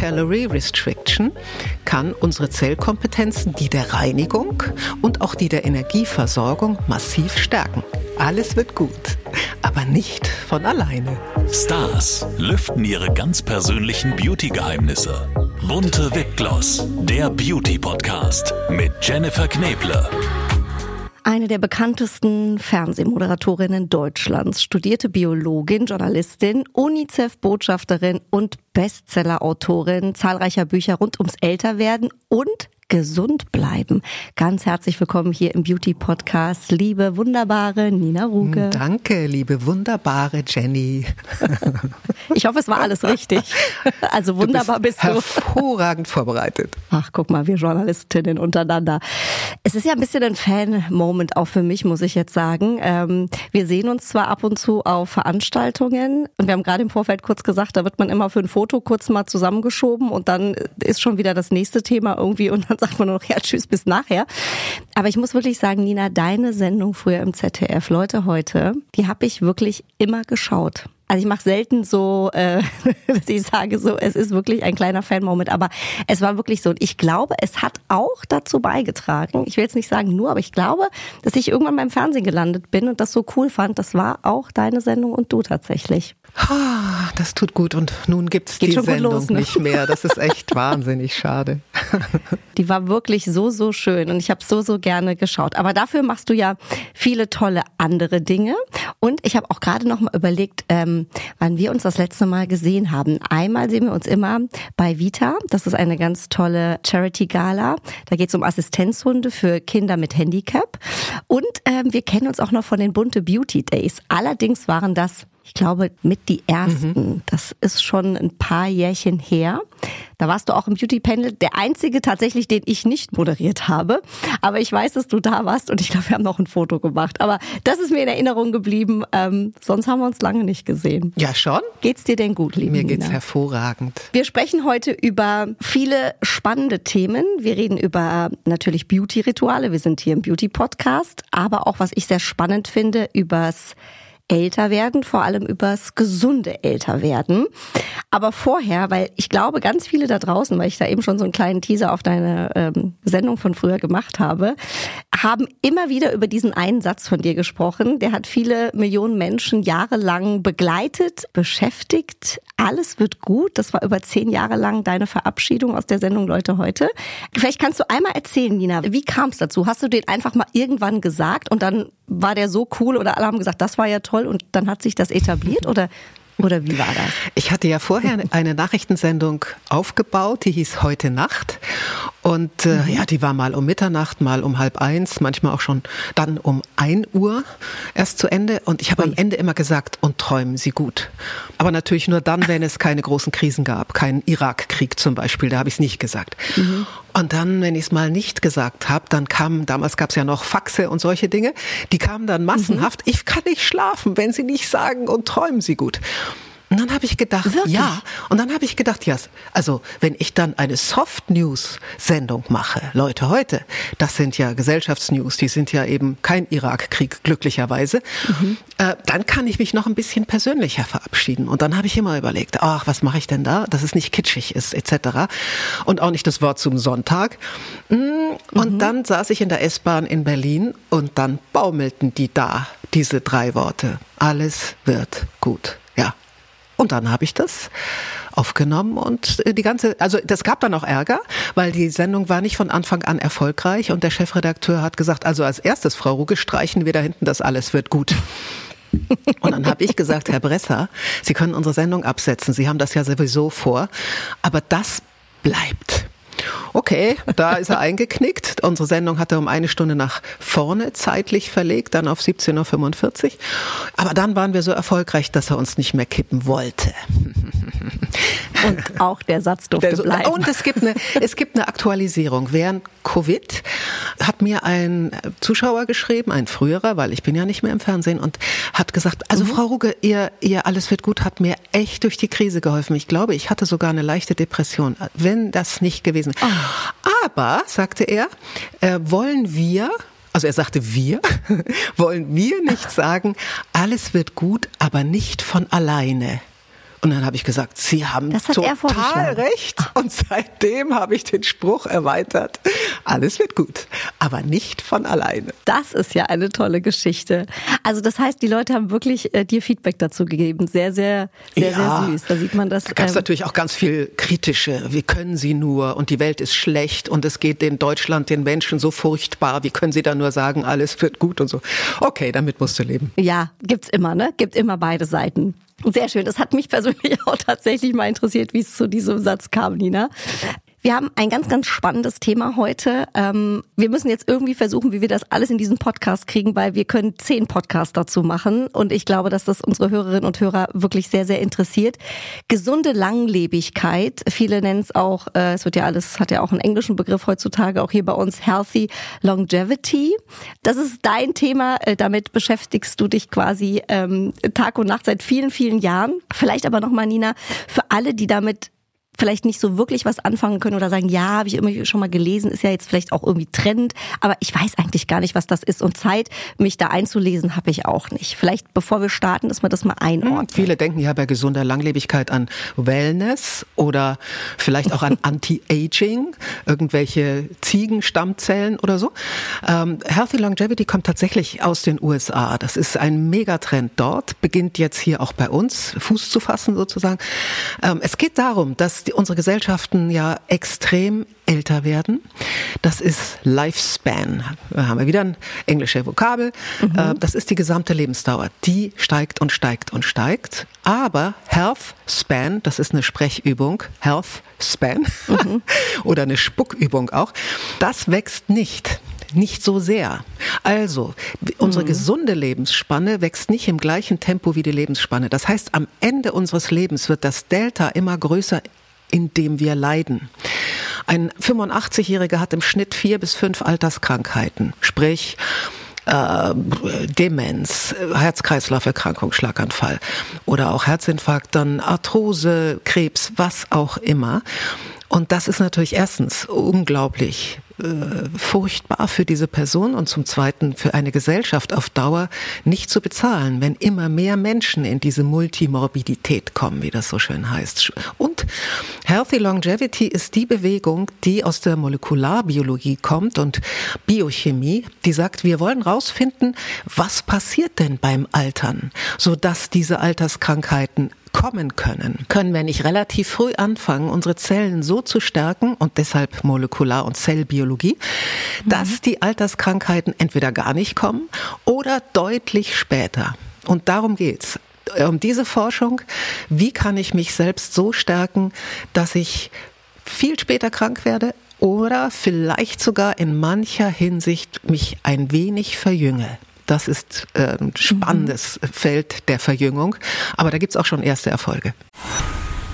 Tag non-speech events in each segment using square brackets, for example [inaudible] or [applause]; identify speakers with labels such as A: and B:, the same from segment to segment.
A: Calorie Restriction kann unsere Zellkompetenzen, die der Reinigung und auch die der Energieversorgung massiv stärken. Alles wird gut, aber nicht von alleine.
B: Stars lüften ihre ganz persönlichen Beauty-Geheimnisse. Bunte Wipgloss, der Beauty-Podcast mit Jennifer Kneble.
C: Eine der bekanntesten Fernsehmoderatorinnen Deutschlands, studierte Biologin, Journalistin, UNICEF-Botschafterin und Bestseller-Autorin zahlreicher Bücher rund ums Älterwerden und gesund bleiben. Ganz herzlich willkommen hier im Beauty Podcast, liebe wunderbare Nina Ruge.
A: Danke, liebe wunderbare Jenny. [laughs]
C: Ich hoffe, es war alles richtig. [laughs] Also wunderbar
A: du
C: bist, bist du.
A: Hervorragend vorbereitet.
C: Ach, guck mal, wir Journalistinnen untereinander. Es ist ja ein bisschen ein Fan-Moment auch für mich, muss ich jetzt sagen. Ähm, wir sehen uns zwar ab und zu auf Veranstaltungen und wir haben gerade im Vorfeld kurz gesagt, da wird man immer für ein Foto kurz mal zusammengeschoben und dann ist schon wieder das nächste Thema irgendwie und dann sagt man nur noch, ja, tschüss, bis nachher. Aber ich muss wirklich sagen, Nina, deine Sendung früher im ZDF, Leute heute, die habe ich wirklich immer geschaut. Also ich mache selten so, äh, [laughs] dass ich sage so, es ist wirklich ein kleiner Fan-Moment, aber es war wirklich so. Und ich glaube, es hat auch dazu beigetragen, ich will jetzt nicht sagen nur, aber ich glaube, dass ich irgendwann beim Fernsehen gelandet bin und das so cool fand. Das war auch deine Sendung und du tatsächlich.
A: Das tut gut und nun gibt's Geht die Sendung los, ne? nicht mehr. Das ist echt [laughs] wahnsinnig schade.
C: Die war wirklich so, so schön und ich habe so, so gerne geschaut. Aber dafür machst du ja viele tolle andere Dinge. Und ich habe auch gerade noch mal überlegt, ähm, wann wir uns das letzte Mal gesehen haben. Einmal sehen wir uns immer bei Vita. Das ist eine ganz tolle Charity-Gala. Da geht es um Assistenzhunde für Kinder mit Handicap. Und ähm, wir kennen uns auch noch von den Bunte Beauty Days. Allerdings waren das ich glaube, mit die ersten. Mhm. Das ist schon ein paar Jährchen her. Da warst du auch im Beauty Panel, der einzige tatsächlich, den ich nicht moderiert habe. Aber ich weiß, dass du da warst und ich glaube, wir haben noch ein Foto gemacht. Aber das ist mir in Erinnerung geblieben. Ähm, sonst haben wir uns lange nicht gesehen.
A: Ja, schon.
C: Geht's dir denn gut, liebe
A: Mir geht's
C: Nina?
A: hervorragend.
C: Wir sprechen heute über viele spannende Themen. Wir reden über natürlich Beauty-Rituale. Wir sind hier im Beauty-Podcast. Aber auch, was ich sehr spannend finde, übers älter werden, vor allem übers gesunde älter werden. Aber vorher, weil ich glaube, ganz viele da draußen, weil ich da eben schon so einen kleinen Teaser auf deine ähm, Sendung von früher gemacht habe, haben immer wieder über diesen einen Satz von dir gesprochen. Der hat viele Millionen Menschen jahrelang begleitet, beschäftigt. Alles wird gut. Das war über zehn Jahre lang deine Verabschiedung aus der Sendung Leute heute. Vielleicht kannst du einmal erzählen, Nina, wie kam es dazu? Hast du den einfach mal irgendwann gesagt und dann war der so cool oder alle haben gesagt, das war ja toll und dann hat sich das etabliert oder oder wie war das?
A: Ich hatte ja vorher [laughs] eine Nachrichtensendung aufgebaut, die hieß Heute Nacht. Und äh, mhm. ja, die war mal um Mitternacht, mal um halb eins, manchmal auch schon dann um ein Uhr erst zu Ende. Und ich habe am Ende immer gesagt, und träumen Sie gut. Aber natürlich nur dann, wenn es keine großen Krisen gab, keinen Irakkrieg zum Beispiel, da habe ich es nicht gesagt. Mhm. Und dann, wenn ich es mal nicht gesagt habe, dann kamen, damals gab es ja noch Faxe und solche Dinge, die kamen dann massenhaft, mhm. ich kann nicht schlafen, wenn Sie nicht sagen, und träumen Sie gut. Und dann habe ich gedacht, Wirklich? ja. Und dann habe ich gedacht, ja, also wenn ich dann eine Soft News Sendung mache, Leute heute, das sind ja Gesellschaftsnews, die sind ja eben kein Irakkrieg glücklicherweise, mhm. äh, dann kann ich mich noch ein bisschen persönlicher verabschieden. Und dann habe ich immer überlegt, ach, was mache ich denn da, dass es nicht kitschig ist etc. Und auch nicht das Wort zum Sonntag. Mm, und mhm. dann saß ich in der S-Bahn in Berlin und dann baumelten die da, diese drei Worte. Alles wird gut. Und dann habe ich das aufgenommen und äh, die ganze, also das gab dann auch Ärger, weil die Sendung war nicht von Anfang an erfolgreich und der Chefredakteur hat gesagt, also als erstes, Frau Ruge, streichen wir da hinten, das alles wird gut. [laughs] Und dann habe ich gesagt, Herr Bresser, Sie können unsere Sendung absetzen, Sie haben das ja sowieso vor, aber das bleibt. Okay, da ist er eingeknickt. Unsere Sendung hat er um eine Stunde nach vorne zeitlich verlegt, dann auf 17.45 Uhr. Aber dann waren wir so erfolgreich, dass er uns nicht mehr kippen wollte. [laughs]
C: Und auch der Satz durfte der, bleiben.
A: Und es gibt, eine, es gibt eine Aktualisierung. Während Covid hat mir ein Zuschauer geschrieben, ein früherer, weil ich bin ja nicht mehr im Fernsehen, und hat gesagt, also mhm. Frau Ruge, ihr, ihr Alles wird gut hat mir echt durch die Krise geholfen. Ich glaube, ich hatte sogar eine leichte Depression, wenn das nicht gewesen. Oh. Aber, sagte er, äh, wollen wir also er sagte wir, [laughs] wollen wir nicht sagen, alles wird gut, aber nicht von alleine. Und dann habe ich gesagt, Sie haben total recht. Und seitdem habe ich den Spruch erweitert, alles wird gut, aber nicht von alleine.
C: Das ist ja eine tolle Geschichte. Also das heißt, die Leute haben wirklich äh, dir Feedback dazu gegeben. Sehr, sehr, sehr, ja, sehr süß. Da sieht man das.
A: Da gab es ähm, natürlich auch ganz viel kritische. Wie können Sie nur? Und die Welt ist schlecht und es geht in Deutschland den Menschen so furchtbar. Wie können Sie da nur sagen, alles wird gut und so? Okay, damit musst du leben.
C: Ja, gibt's immer, ne? Gibt immer beide Seiten. Sehr schön. Das hat mich persönlich [laughs] auch tatsächlich mal interessiert, wie es zu diesem Satz kam, Nina. Wir haben ein ganz, ganz spannendes Thema heute. Ähm, wir müssen jetzt irgendwie versuchen, wie wir das alles in diesen Podcast kriegen, weil wir können zehn Podcasts dazu machen. Und ich glaube, dass das unsere Hörerinnen und Hörer wirklich sehr, sehr interessiert. Gesunde Langlebigkeit. Viele nennen es auch, äh, es wird ja alles, hat ja auch einen englischen Begriff heutzutage, auch hier bei uns Healthy Longevity. Das ist dein Thema. Äh, damit beschäftigst du dich quasi ähm, Tag und Nacht seit vielen, vielen Jahren. Vielleicht aber nochmal, Nina, für alle, die damit vielleicht nicht so wirklich was anfangen können oder sagen, ja, habe ich immer schon mal gelesen, ist ja jetzt vielleicht auch irgendwie Trend, aber ich weiß eigentlich gar nicht, was das ist. Und Zeit, mich da einzulesen, habe ich auch nicht. Vielleicht, bevor wir starten, dass wir das mal einordnen.
A: Hm, viele denken ja bei gesunder Langlebigkeit an Wellness oder vielleicht auch an [laughs] Anti-Aging, irgendwelche Ziegenstammzellen oder so. Ähm, Healthy Longevity kommt tatsächlich aus den USA. Das ist ein Megatrend dort, beginnt jetzt hier auch bei uns Fuß zu fassen sozusagen. Ähm, es geht darum, dass die, unsere Gesellschaften ja extrem älter werden. Das ist Lifespan. Da haben wir wieder ein englisches Vokabel. Mhm. Äh, das ist die gesamte Lebensdauer. Die steigt und steigt und steigt. Aber Health Span, das ist eine Sprechübung, Health Span mhm. [laughs] oder eine Spuckübung auch, das wächst nicht nicht so sehr. Also, unsere mhm. gesunde Lebensspanne wächst nicht im gleichen Tempo wie die Lebensspanne. Das heißt, am Ende unseres Lebens wird das Delta immer größer in dem wir leiden. Ein 85-Jähriger hat im Schnitt vier bis fünf Alterskrankheiten, sprich äh, Demenz, Herz-Kreislauf-Erkrankung, Schlaganfall oder auch Herzinfarkt, dann Arthrose, Krebs, was auch immer. Und das ist natürlich erstens unglaublich äh, furchtbar für diese Person und zum Zweiten für eine Gesellschaft auf Dauer nicht zu bezahlen, wenn immer mehr Menschen in diese Multimorbidität kommen, wie das so schön heißt. Und Healthy Longevity ist die Bewegung, die aus der Molekularbiologie kommt und Biochemie, die sagt, wir wollen rausfinden, was passiert denn beim Altern, sodass diese Alterskrankheiten kommen können, können wir nicht relativ früh anfangen, unsere Zellen so zu stärken und deshalb Molekular- und Zellbiologie, dass mhm. die Alterskrankheiten entweder gar nicht kommen oder deutlich später. Und darum geht's um diese Forschung, wie kann ich mich selbst so stärken, dass ich viel später krank werde oder vielleicht sogar in mancher Hinsicht mich ein wenig verjünge. Das ist äh, ein spannendes mhm. Feld der Verjüngung. Aber da gibt es auch schon erste Erfolge.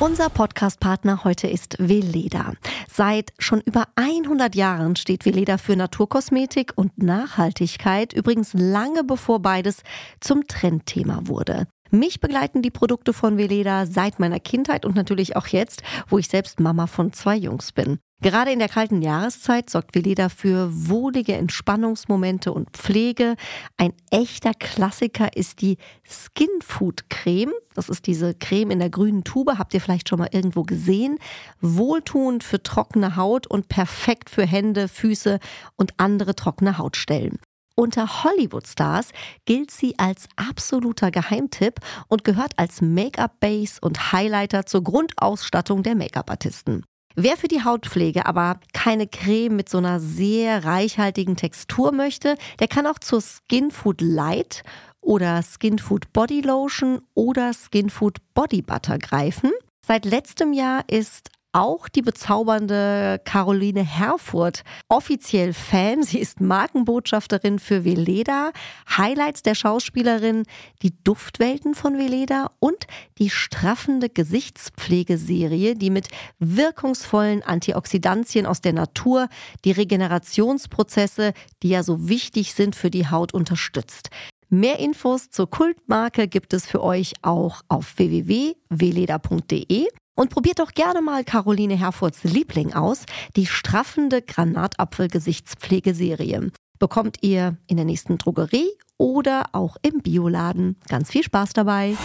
C: Unser Podcastpartner heute ist Veleda. Seit schon über 100 Jahren steht Veleda für Naturkosmetik und Nachhaltigkeit, übrigens lange bevor beides zum Trendthema wurde. Mich begleiten die Produkte von Veleda seit meiner Kindheit und natürlich auch jetzt, wo ich selbst Mama von zwei Jungs bin. Gerade in der kalten Jahreszeit sorgt Veleda für wohlige Entspannungsmomente und Pflege. Ein echter Klassiker ist die Skin Food Creme. Das ist diese Creme in der grünen Tube. Habt ihr vielleicht schon mal irgendwo gesehen? Wohltuend für trockene Haut und perfekt für Hände, Füße und andere trockene Hautstellen. Unter Hollywood-Stars gilt sie als absoluter Geheimtipp und gehört als Make-up-Base und Highlighter zur Grundausstattung der Make-up-Artisten. Wer für die Hautpflege aber keine Creme mit so einer sehr reichhaltigen Textur möchte, der kann auch zur Skin Food Light oder Skin Body Lotion oder Skin Body Butter greifen. Seit letztem Jahr ist auch die bezaubernde Caroline Herfurth offiziell Fan. Sie ist Markenbotschafterin für Veleda. Highlights der Schauspielerin, die Duftwelten von Veleda und die straffende Gesichtspflegeserie, die mit wirkungsvollen Antioxidantien aus der Natur die Regenerationsprozesse, die ja so wichtig sind für die Haut, unterstützt. Mehr Infos zur Kultmarke gibt es für euch auch auf www.weleda.de. Und probiert doch gerne mal Caroline Herfurts Liebling aus, die straffende Granatapfel-Gesichtspflegeserie. Bekommt ihr in der nächsten Drogerie oder auch im Bioladen. Ganz viel Spaß dabei!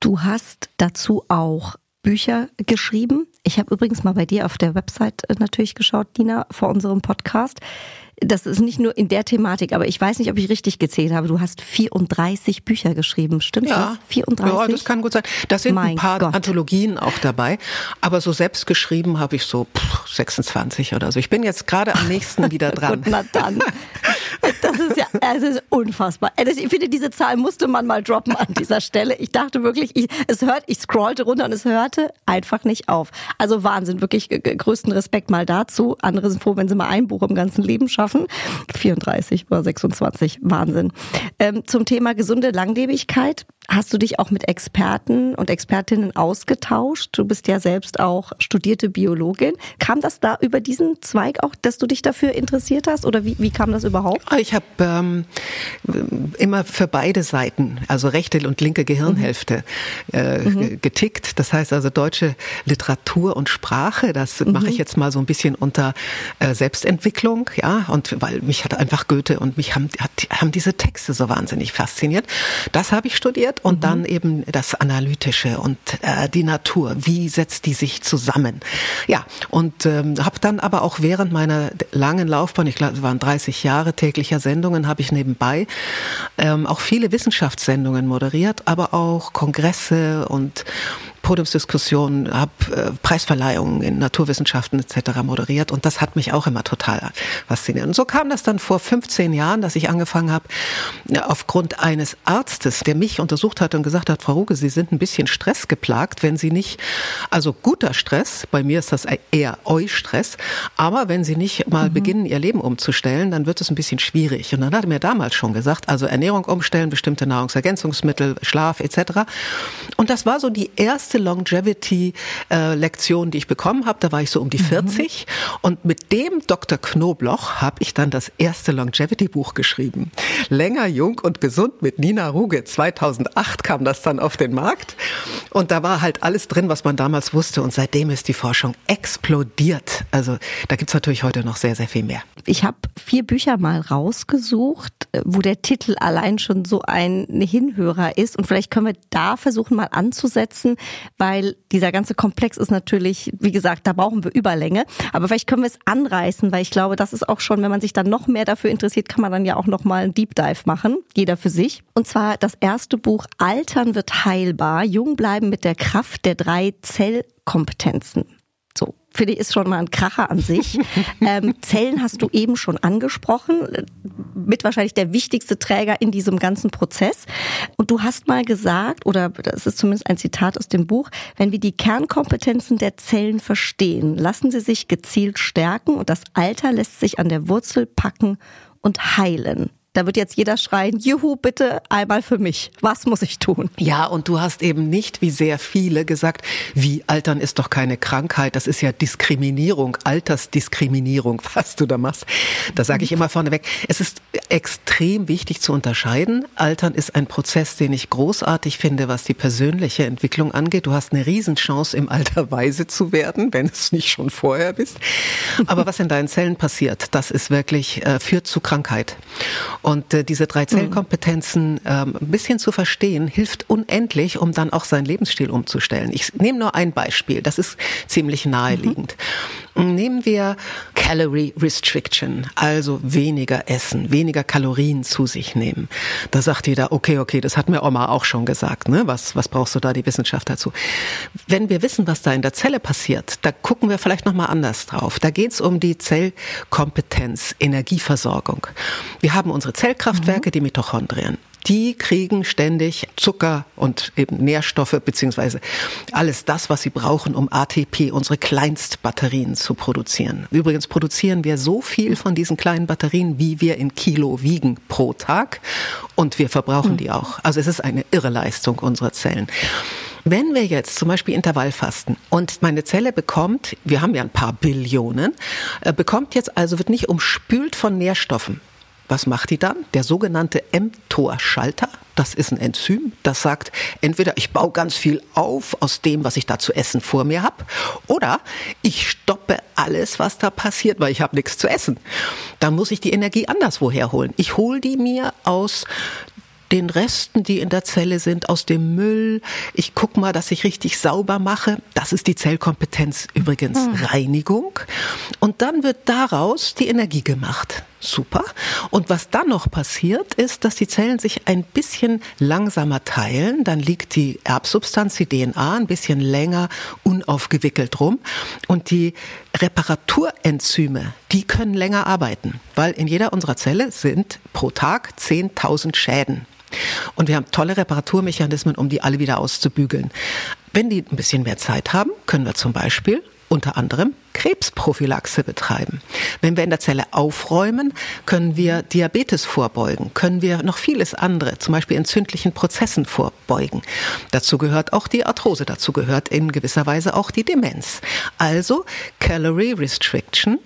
C: Du hast dazu auch Bücher geschrieben. Ich habe übrigens mal bei dir auf der Website äh, natürlich geschaut, Dina, vor unserem Podcast das ist nicht nur in der Thematik, aber ich weiß nicht, ob ich richtig gezählt habe. Du hast 34 Bücher geschrieben, stimmt
A: ja.
C: das? 34?
A: Ja, das kann gut sein. Da sind mein ein paar Gott. Anthologien auch dabei, aber so selbst geschrieben habe ich so pff, 26 oder so. Ich bin jetzt gerade am nächsten wieder [laughs] dran.
C: Gut, na dann. Das ist ja, es ist unfassbar. Ich finde, diese Zahl musste man mal droppen an dieser Stelle. Ich dachte wirklich, ich, es hört, ich scrollte runter und es hörte einfach nicht auf. Also Wahnsinn, wirklich größten Respekt mal dazu. Andere sind froh, wenn sie mal ein Buch im ganzen Leben schaffen schaffen. 34 oder 26, Wahnsinn. Ähm, zum Thema gesunde Langlebigkeit. Hast du dich auch mit Experten und Expertinnen ausgetauscht? Du bist ja selbst auch studierte Biologin. Kam das da über diesen Zweig auch, dass du dich dafür interessiert hast? Oder wie, wie kam das überhaupt?
A: Ich habe ähm, immer für beide Seiten, also rechte und linke Gehirnhälfte, mhm. äh, mhm. getickt. Das heißt also deutsche Literatur und Sprache, das mhm. mache ich jetzt mal so ein bisschen unter äh, Selbstentwicklung, ja, und weil mich hat einfach Goethe und mich haben, hat, haben diese Texte so wahnsinnig fasziniert. Das habe ich studiert und mhm. dann eben das Analytische und äh, die Natur. Wie setzt die sich zusammen? Ja, und ähm, habe dann aber auch während meiner langen Laufbahn, ich glaube, es waren 30 Jahre täglicher Sendungen, habe ich nebenbei ähm, auch viele Wissenschaftssendungen moderiert, aber auch Kongresse und Podiumsdiskussionen, habe äh, Preisverleihungen in Naturwissenschaften etc. moderiert und das hat mich auch immer total fasziniert. Und so kam das dann vor 15 Jahren, dass ich angefangen habe, aufgrund eines Arztes, der mich untersucht hat und gesagt hat, Frau Ruge, Sie sind ein bisschen stressgeplagt, wenn Sie nicht, also guter Stress, bei mir ist das eher Eustress, aber wenn Sie nicht mal mhm. beginnen, Ihr Leben umzustellen, dann wird es ein bisschen schwierig. Und dann hat er mir damals schon gesagt, also Ernährung umstellen, bestimmte Nahrungsergänzungsmittel, Schlaf etc. Und das war so die erste erste Longevity-Lektion, die ich bekommen habe, da war ich so um die 40. Mhm. Und mit dem Dr. Knobloch habe ich dann das erste Longevity-Buch geschrieben. Länger, jung und gesund mit Nina Ruge. 2008 kam das dann auf den Markt. Und da war halt alles drin, was man damals wusste. Und seitdem ist die Forschung explodiert. Also da gibt es natürlich heute noch sehr, sehr viel mehr.
C: Ich habe vier Bücher mal rausgesucht, wo der Titel allein schon so ein Hinhörer ist. Und vielleicht können wir da versuchen, mal anzusetzen, weil dieser ganze Komplex ist natürlich, wie gesagt, da brauchen wir Überlänge. Aber vielleicht können wir es anreißen, weil ich glaube, das ist auch schon, wenn man sich dann noch mehr dafür interessiert, kann man dann ja auch noch mal einen Deep Dive machen, jeder für sich. Und zwar das erste Buch Altern wird heilbar, jung bleiben mit der Kraft der drei Zellkompetenzen finde ich, ist schon mal ein Kracher an sich. [laughs] ähm, Zellen hast du eben schon angesprochen, mit wahrscheinlich der wichtigste Träger in diesem ganzen Prozess. Und du hast mal gesagt, oder das ist zumindest ein Zitat aus dem Buch, wenn wir die Kernkompetenzen der Zellen verstehen, lassen sie sich gezielt stärken und das Alter lässt sich an der Wurzel packen und heilen. Da wird jetzt jeder schreien, juhu, bitte einmal für mich. Was muss ich tun?
A: Ja, und du hast eben nicht, wie sehr viele, gesagt, wie Altern ist doch keine Krankheit, das ist ja Diskriminierung, Altersdiskriminierung, [laughs] was du da machst. Da sage ich immer vorneweg, es ist extrem wichtig zu unterscheiden. Altern ist ein Prozess, den ich großartig finde, was die persönliche Entwicklung angeht. Du hast eine Riesenchance, im Alter weise zu werden, wenn es nicht schon vorher bist. Aber was in deinen Zellen passiert, das ist wirklich, äh, führt zu Krankheit. Und äh, diese drei Zellkompetenzen ähm, ein bisschen zu verstehen, hilft unendlich, um dann auch seinen Lebensstil umzustellen. Ich nehme nur ein Beispiel, das ist ziemlich naheliegend. Mhm. Nehmen wir Calorie Restriction, also weniger essen, weniger Kalorien zu sich nehmen. Da sagt jeder, okay, okay, das hat mir Oma auch schon gesagt. Ne? Was, was brauchst du da die Wissenschaft dazu? Wenn wir wissen, was da in der Zelle passiert, da gucken wir vielleicht nochmal anders drauf. Da geht es um die Zellkompetenz, Energieversorgung. Wir haben unsere Zellkraftwerke, mhm. die Mitochondrien die kriegen ständig Zucker und eben Nährstoffe beziehungsweise alles das, was sie brauchen, um ATP, unsere Kleinstbatterien zu produzieren. Übrigens produzieren wir so viel von diesen kleinen Batterien, wie wir in Kilo wiegen pro Tag und wir verbrauchen mhm. die auch. Also es ist eine irre Leistung unserer Zellen. Wenn wir jetzt zum Beispiel Intervallfasten und meine Zelle bekommt, wir haben ja ein paar Billionen, äh, bekommt jetzt also, wird nicht umspült von Nährstoffen, was macht die dann? Der sogenannte mTOR-Schalter, das ist ein Enzym, das sagt, entweder ich baue ganz viel auf aus dem, was ich da zu essen vor mir habe, oder ich stoppe alles, was da passiert, weil ich habe nichts zu essen. Dann muss ich die Energie anderswo herholen. Ich hole die mir aus den Resten, die in der Zelle sind, aus dem Müll. Ich guck mal, dass ich richtig sauber mache. Das ist die Zellkompetenz übrigens hm. Reinigung. Und dann wird daraus die Energie gemacht. Super. Und was dann noch passiert, ist, dass die Zellen sich ein bisschen langsamer teilen. Dann liegt die Erbsubstanz, die DNA, ein bisschen länger unaufgewickelt rum. Und die Reparaturenzyme, die können länger arbeiten, weil in jeder unserer Zelle sind pro Tag 10.000 Schäden. Und wir haben tolle Reparaturmechanismen, um die alle wieder auszubügeln. Wenn die ein bisschen mehr Zeit haben, können wir zum Beispiel unter anderem Krebsprophylaxe betreiben. Wenn wir in der Zelle aufräumen, können wir Diabetes vorbeugen, können wir noch vieles andere, zum Beispiel entzündlichen Prozessen vorbeugen. Dazu gehört auch die Arthrose, dazu gehört in gewisser Weise auch die Demenz. Also Calorie Restriction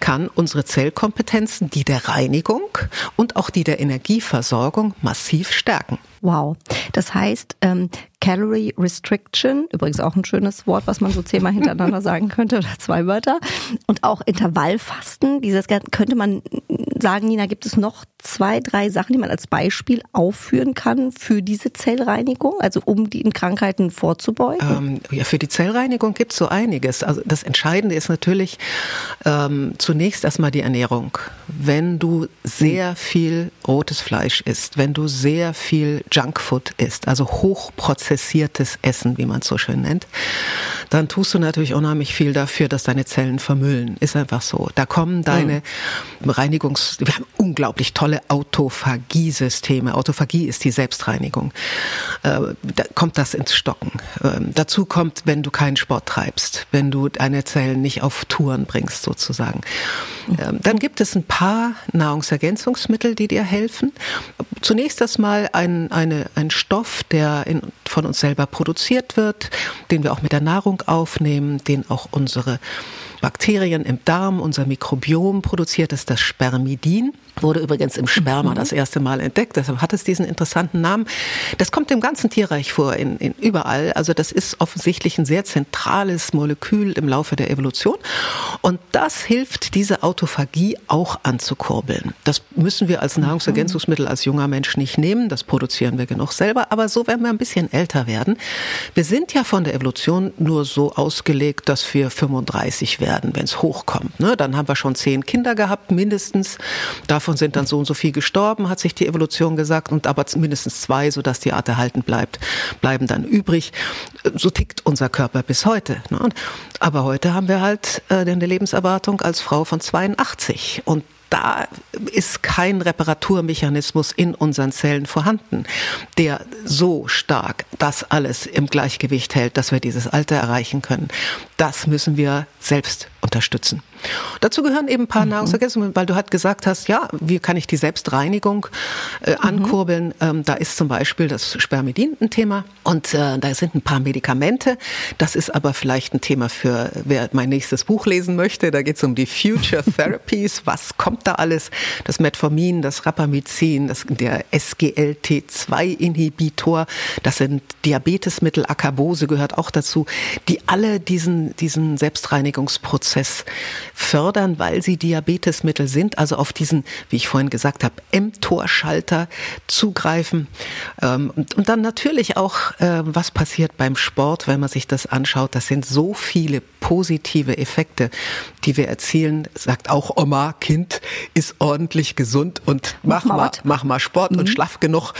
A: kann unsere Zellkompetenzen, die der Reinigung und auch die der Energieversorgung massiv stärken.
C: Wow. Das heißt, ähm, Calorie Restriction, übrigens auch ein schönes Wort, was man so zehnmal hintereinander [laughs] sagen könnte oder zwei Wörter. Und auch Intervallfasten, dieses könnte man sagen, Nina, gibt es noch zwei, drei Sachen, die man als Beispiel aufführen kann für diese Zellreinigung, also um die in Krankheiten vorzubeugen?
A: Ähm, ja, für die Zellreinigung gibt es so einiges. Also das Entscheidende ist natürlich ähm, zunächst erstmal die Ernährung. Wenn du sehr viel rotes Fleisch isst, wenn du sehr viel Junkfood isst, also hochprozessiertes Essen, wie man es so schön nennt, dann tust du natürlich unheimlich viel dafür, dass deine Zellen vermüllen. Ist einfach so. Da kommen deine mhm. Reinigungs... Wir haben unglaublich tolle Autophagie-Systeme. Autophagie ist die Selbstreinigung. Äh, da kommt das ins Stocken. Ähm, dazu kommt, wenn du keinen Sport treibst, wenn du deine Zellen nicht auf Touren bringst, sozusagen. Ähm, dann gibt es ein paar Nahrungsergänzungsmittel, die dir helfen. Zunächst erstmal ein, eine, ein Stoff, der in, von uns selber produziert wird, den wir auch mit der Nahrung aufnehmen, den auch unsere Bakterien im Darm, unser Mikrobiom produziert, ist das Spermidin. Wurde übrigens im Sperma mhm. das erste Mal entdeckt, deshalb hat es diesen interessanten Namen. Das kommt im ganzen Tierreich vor, in, in überall. Also das ist offensichtlich ein sehr zentrales Molekül im Laufe der Evolution. Und das hilft, diese Autophagie auch anzukurbeln. Das müssen wir als Nahrungsergänzungsmittel als junger Mensch nicht nehmen, das produzieren wir genug selber. Aber so, wenn wir ein bisschen älter werden, wir sind ja von der Evolution nur so ausgelegt, dass wir 35 werden, wenn es hochkommt. Ne? Dann haben wir schon zehn Kinder gehabt, mindestens. Davon davon sind dann so und so viel gestorben, hat sich die Evolution gesagt, und aber mindestens zwei, sodass die Art erhalten bleibt, bleiben dann übrig. So tickt unser Körper bis heute. Ne? Aber heute haben wir halt äh, eine Lebenserwartung als Frau von 82 und da ist kein Reparaturmechanismus in unseren Zellen vorhanden, der so stark das alles im Gleichgewicht hält, dass wir dieses Alter erreichen können. Das müssen wir selbst unterstützen. Dazu gehören eben ein paar mhm. Nahrungsergänzungen, weil du halt gesagt hast, ja, wie kann ich die Selbstreinigung äh, mhm. ankurbeln? Mhm. Ähm, da ist zum Beispiel das Spermidin ein Thema und äh, da sind ein paar Medikamente. Das ist aber vielleicht ein Thema für wer mein nächstes Buch lesen möchte. Da geht es um die Future [laughs] Therapies. Was kommt da alles? Das Metformin, das Rapamycin, das, der SGLT2-Inhibitor, das sind Diabetesmittel, Acarbose gehört auch dazu, die alle diesen, diesen Selbstreinigungsprozess fördern, weil sie Diabetesmittel sind, also auf diesen, wie ich vorhin gesagt habe, mTOR-Schalter zugreifen. Ähm, und dann natürlich auch, äh, was passiert beim Sport, wenn man sich das anschaut. Das sind so viele positive Effekte, die wir erzielen. Sagt auch Oma, Kind ist ordentlich gesund und mach, mach mal, mach mal Sport mhm. und schlaf genug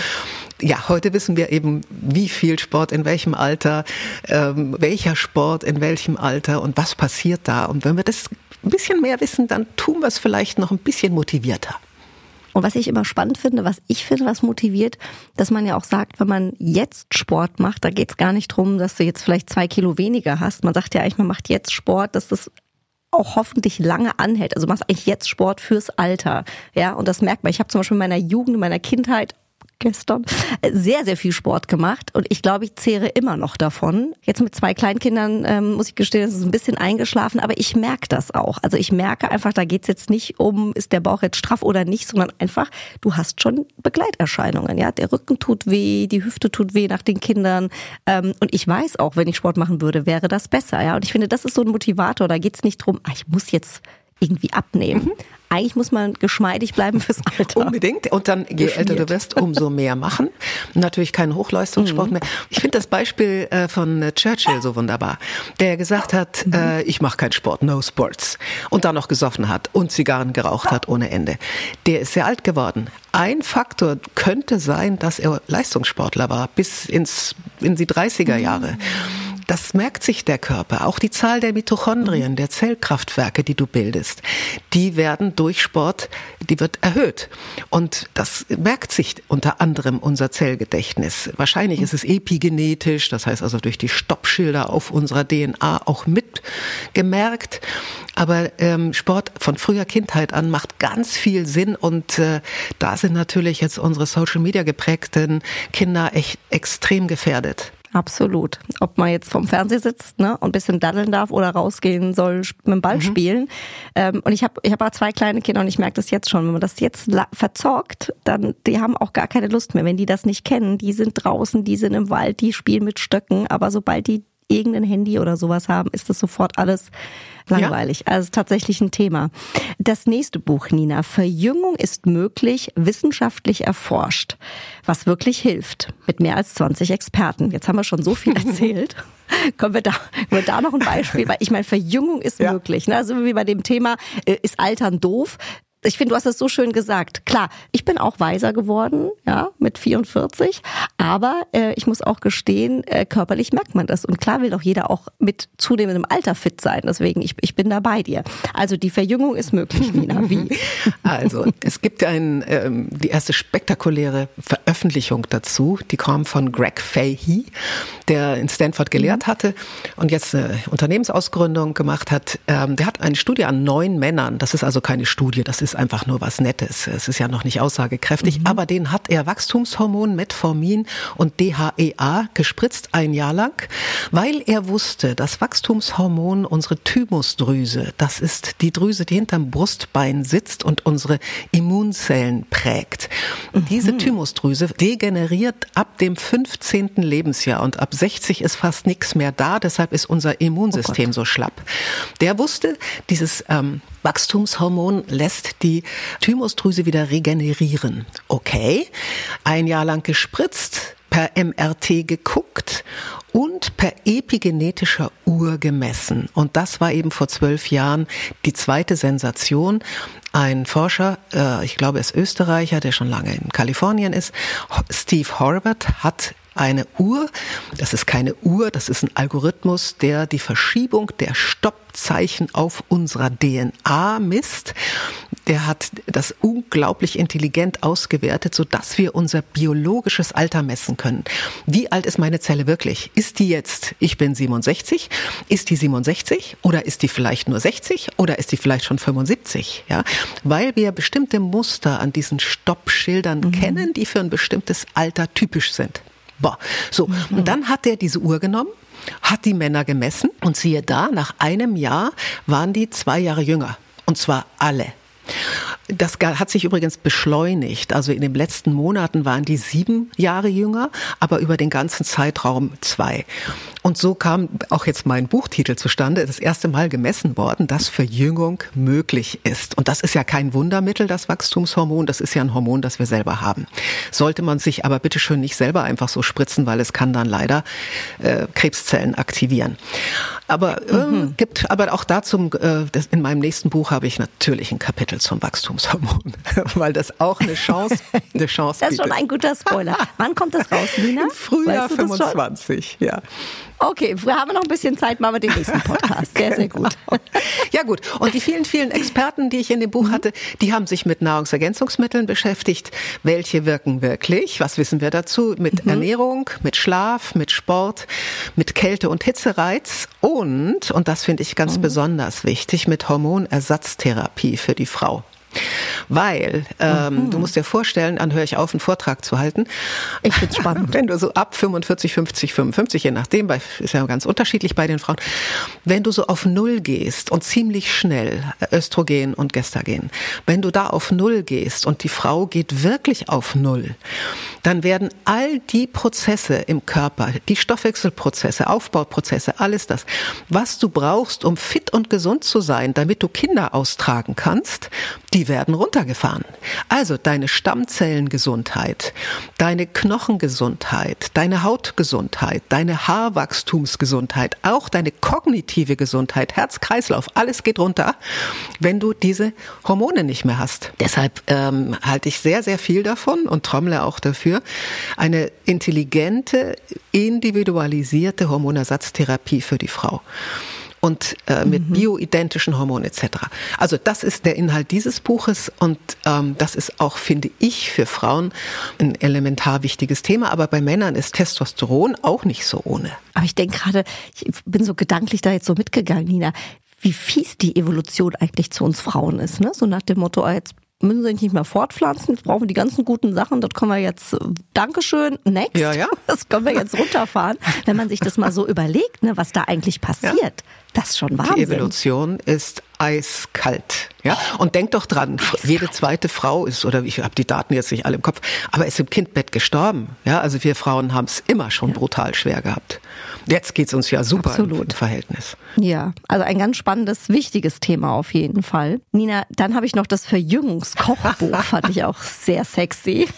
A: ja, heute wissen wir eben, wie viel Sport in welchem Alter, ähm, welcher Sport in welchem Alter und was passiert da. Und wenn wir das ein bisschen mehr wissen, dann tun wir es vielleicht noch ein bisschen motivierter.
C: Und was ich immer spannend finde, was ich finde, was motiviert, dass man ja auch sagt, wenn man jetzt Sport macht, da geht es gar nicht drum, dass du jetzt vielleicht zwei Kilo weniger hast. Man sagt ja eigentlich, man macht jetzt Sport, dass das auch hoffentlich lange anhält. Also machst eigentlich jetzt Sport fürs Alter. Ja, und das merkt man. Ich habe zum Beispiel in meiner Jugend, in meiner Kindheit gestern sehr, sehr viel Sport gemacht und ich glaube, ich zehre immer noch davon. Jetzt mit zwei Kleinkindern ähm, muss ich gestehen, es ist ein bisschen eingeschlafen, aber ich merke das auch. Also ich merke einfach, da geht's jetzt nicht um, ist der Bauch jetzt straff oder nicht, sondern einfach, du hast schon Begleiterscheinungen. Ja, der Rücken tut weh, die Hüfte tut weh nach den Kindern ähm, und ich weiß auch, wenn ich Sport machen würde, wäre das besser. Ja, und ich finde, das ist so ein Motivator. Da geht's nicht drum, ah, ich muss jetzt irgendwie abnehmen. Mhm. Eigentlich muss man geschmeidig bleiben fürs Alter.
A: Unbedingt. Und dann, je Geschmiert. älter du wirst, umso mehr machen. Natürlich keinen Hochleistungssport mhm. mehr. Ich finde das Beispiel äh, von Churchill so wunderbar, der gesagt hat, mhm. äh, ich mache keinen Sport, no sports. Und dann noch gesoffen hat und Zigarren geraucht hat ohne Ende. Der ist sehr alt geworden. Ein Faktor könnte sein, dass er Leistungssportler war, bis ins, in die 30er Jahre. Mhm. Das merkt sich der Körper. Auch die Zahl der Mitochondrien, der Zellkraftwerke, die du bildest, die werden durch Sport, die wird erhöht. Und das merkt sich unter anderem unser Zellgedächtnis. Wahrscheinlich ist es epigenetisch, das heißt also durch die Stoppschilder auf unserer DNA auch mitgemerkt. Aber ähm, Sport von früher Kindheit an macht ganz viel Sinn und äh, da sind natürlich jetzt unsere Social Media geprägten Kinder echt extrem gefährdet.
C: Absolut. Ob man jetzt vom Fernseher sitzt ne, und ein bisschen daddeln darf oder rausgehen soll, mit dem Ball mhm. spielen. Ähm, und ich habe ich hab auch zwei kleine Kinder und ich merke das jetzt schon. Wenn man das jetzt verzockt, dann die haben auch gar keine Lust mehr. Wenn die das nicht kennen, die sind draußen, die sind im Wald, die spielen mit Stöcken. Aber sobald die irgendein Handy oder sowas haben, ist das sofort alles langweilig. Ja. Also tatsächlich ein Thema. Das nächste Buch, Nina, Verjüngung ist möglich, wissenschaftlich erforscht, was wirklich hilft, mit mehr als 20 Experten. Jetzt haben wir schon so viel [laughs] erzählt. Können wir da, wir da noch ein Beispiel? [laughs] Weil ich meine, Verjüngung ist ja. möglich. Ne? Also wie bei dem Thema, äh, ist Altern doof? Ich finde, du hast es so schön gesagt. Klar, ich bin auch weiser geworden, ja, mit 44, aber äh, ich muss auch gestehen, äh, körperlich merkt man das. Und klar will doch jeder auch mit zunehmendem Alter fit sein. Deswegen, ich, ich bin da bei dir. Also die Verjüngung ist möglich, Nina. Wie? [laughs]
A: Also, es gibt ein, ähm, die erste spektakuläre Veröffentlichung dazu, die kam von Greg Fahey, der in Stanford gelehrt mhm. hatte und jetzt eine Unternehmensausgründung gemacht hat. Ähm, der hat eine Studie an neun Männern, das ist also keine Studie, das ist ist einfach nur was Nettes. Es ist ja noch nicht aussagekräftig, mhm. aber den hat er Wachstumshormon, Metformin und DHEA gespritzt ein Jahr lang, weil er wusste, dass Wachstumshormon unsere Thymusdrüse, das ist die Drüse, die hinterm Brustbein sitzt und unsere Immunzellen prägt. Mhm. Diese Thymusdrüse degeneriert ab dem 15. Lebensjahr und ab 60 ist fast nichts mehr da, deshalb ist unser Immunsystem oh so schlapp. Der wusste, dieses ähm, Wachstumshormon lässt die Thymusdrüse wieder regenerieren. Okay, ein Jahr lang gespritzt, per MRT geguckt und per epigenetischer Uhr gemessen. Und das war eben vor zwölf Jahren die zweite Sensation. Ein Forscher, äh, ich glaube, er ist Österreicher, der schon lange in Kalifornien ist, Steve Horvath, hat eine Uhr. Das ist keine Uhr, das ist ein Algorithmus, der die Verschiebung der Stoppzeichen auf unserer DNA misst. Der hat das unglaublich intelligent ausgewertet, so dass wir unser biologisches Alter messen können. Wie alt ist meine Zelle wirklich? Ist die jetzt, ich bin 67, ist die 67 oder ist die vielleicht nur 60 oder ist die vielleicht schon 75? Ja, weil wir bestimmte Muster an diesen Stoppschildern mhm. kennen, die für ein bestimmtes Alter typisch sind. Boah. So, mhm. und dann hat er diese Uhr genommen hat die Männer gemessen und siehe da, nach einem Jahr waren die zwei Jahre jünger. Und zwar alle. Das hat sich übrigens beschleunigt. Also in den letzten Monaten waren die sieben Jahre jünger, aber über den ganzen Zeitraum zwei. Und so kam auch jetzt mein Buchtitel zustande, das erste Mal gemessen worden, dass Verjüngung möglich ist. Und das ist ja kein Wundermittel, das Wachstumshormon, das ist ja ein Hormon, das wir selber haben. Sollte man sich aber bitteschön nicht selber einfach so spritzen, weil es kann dann leider äh, Krebszellen aktivieren. Aber äh, mhm. gibt aber auch dazu, äh, in meinem nächsten Buch habe ich natürlich ein Kapitel zum Wachstumshormon, [laughs] weil das auch eine Chance, eine Chance
C: Das ist schon ein guter Spoiler. Wann kommt das raus, Nina? Im
A: Frühjahr weißt du 25, ja.
C: Okay, wir haben noch ein bisschen Zeit, machen wir den nächsten [laughs] Podcast. Sehr, sehr gut. Genau.
A: Ja gut, und die vielen, vielen Experten, die ich in dem Buch hatte, die haben sich mit Nahrungsergänzungsmitteln beschäftigt. Welche wirken wirklich? Was wissen wir dazu? Mit mhm. Ernährung, mit Schlaf, mit Sport, mit Kälte- und Hitzereiz und, und das finde ich ganz mhm. besonders wichtig, mit Hormonersatztherapie für die Frau. Weil ähm, mhm. du musst dir vorstellen, dann höre ich auf, einen Vortrag zu halten.
C: Ich finde spannend. [laughs]
A: Wenn du so ab 45, 50, 55, je nachdem, bei, ist ja ganz unterschiedlich bei den Frauen, wenn du so auf Null gehst und ziemlich schnell Östrogen und Gestagen, wenn du da auf Null gehst und die Frau geht wirklich auf Null, dann werden all die Prozesse im Körper, die Stoffwechselprozesse, Aufbauprozesse, alles das, was du brauchst, um fit und gesund zu sein, damit du Kinder austragen kannst, die werden runtergefahren. Also deine Stammzellengesundheit, deine Knochengesundheit, deine Hautgesundheit, deine Haarwachstumsgesundheit, auch deine kognitive Gesundheit, Herz-Kreislauf, alles geht runter, wenn du diese Hormone nicht mehr hast. Deshalb ähm, halte ich sehr, sehr viel davon und trommle auch dafür, eine intelligente, individualisierte Hormonersatztherapie für die Frau und äh, mit mhm. bioidentischen Hormonen etc. Also das ist der Inhalt dieses Buches und ähm, das ist auch, finde ich, für Frauen ein elementar wichtiges Thema. Aber bei Männern ist Testosteron auch nicht so ohne.
C: Aber ich denke gerade, ich bin so gedanklich da jetzt so mitgegangen, Nina wie fies die Evolution eigentlich zu uns Frauen ist. Ne? So nach dem Motto, ah, jetzt müssen sie sich nicht mehr fortpflanzen, jetzt brauchen die ganzen guten Sachen, das können wir jetzt, äh, Dankeschön, next,
A: ja, ja. [laughs]
C: das können wir jetzt runterfahren. Wenn man sich das mal so überlegt, ne, was da eigentlich passiert, ja. das ist schon Wahnsinn.
A: Die Evolution ist eiskalt. Ja? Und denk doch dran, eiskalt. jede zweite Frau ist, oder ich habe die Daten jetzt nicht alle im Kopf, aber ist im Kindbett gestorben. Ja? Also wir Frauen haben es immer schon brutal schwer gehabt. Jetzt geht's uns ja super Absolut. im Verhältnis.
C: Ja, also ein ganz spannendes, wichtiges Thema auf jeden Fall. Nina, dann habe ich noch das Verjüngungskochbuch, [laughs] fand ich auch sehr sexy.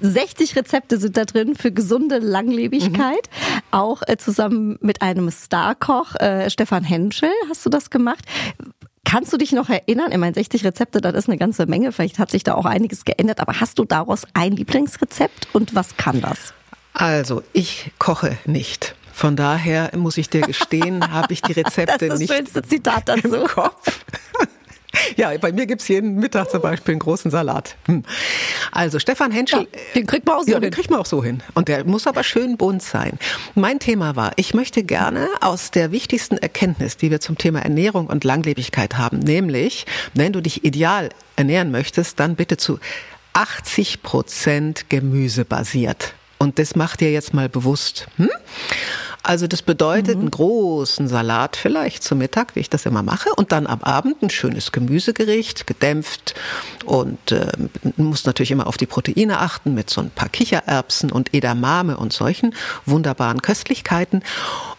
C: 60 Rezepte sind da drin für gesunde Langlebigkeit. Mhm. Auch äh, zusammen mit einem Starkoch, äh, Stefan Henschel, hast du das gemacht. Kannst du dich noch erinnern? Ich meine, 60 Rezepte, das ist eine ganze Menge. Vielleicht hat sich da auch einiges geändert. Aber hast du daraus ein Lieblingsrezept und was kann das?
A: Also, ich koche nicht. Von daher muss ich dir gestehen, [laughs] habe ich die Rezepte
C: das
A: ist
C: das nicht Zitat dazu.
A: im Kopf. [laughs] Ja, bei mir gibt's jeden Mittag zum Beispiel einen großen Salat. Hm. Also Stefan Henschel. Ja,
C: den kriegt man auch so
A: ja, hin. den kriegt man auch so hin. Und der muss aber schön bunt sein. Mein Thema war, ich möchte gerne aus der wichtigsten Erkenntnis, die wir zum Thema Ernährung und Langlebigkeit haben, nämlich, wenn du dich ideal ernähren möchtest, dann bitte zu 80 Prozent Gemüse basiert. Und das macht dir jetzt mal bewusst. Hm? Also das bedeutet mhm. einen großen Salat vielleicht zum Mittag, wie ich das immer mache, und dann am Abend ein schönes Gemüsegericht, gedämpft und äh, muss natürlich immer auf die Proteine achten mit so ein paar Kichererbsen und Edamame und solchen wunderbaren Köstlichkeiten.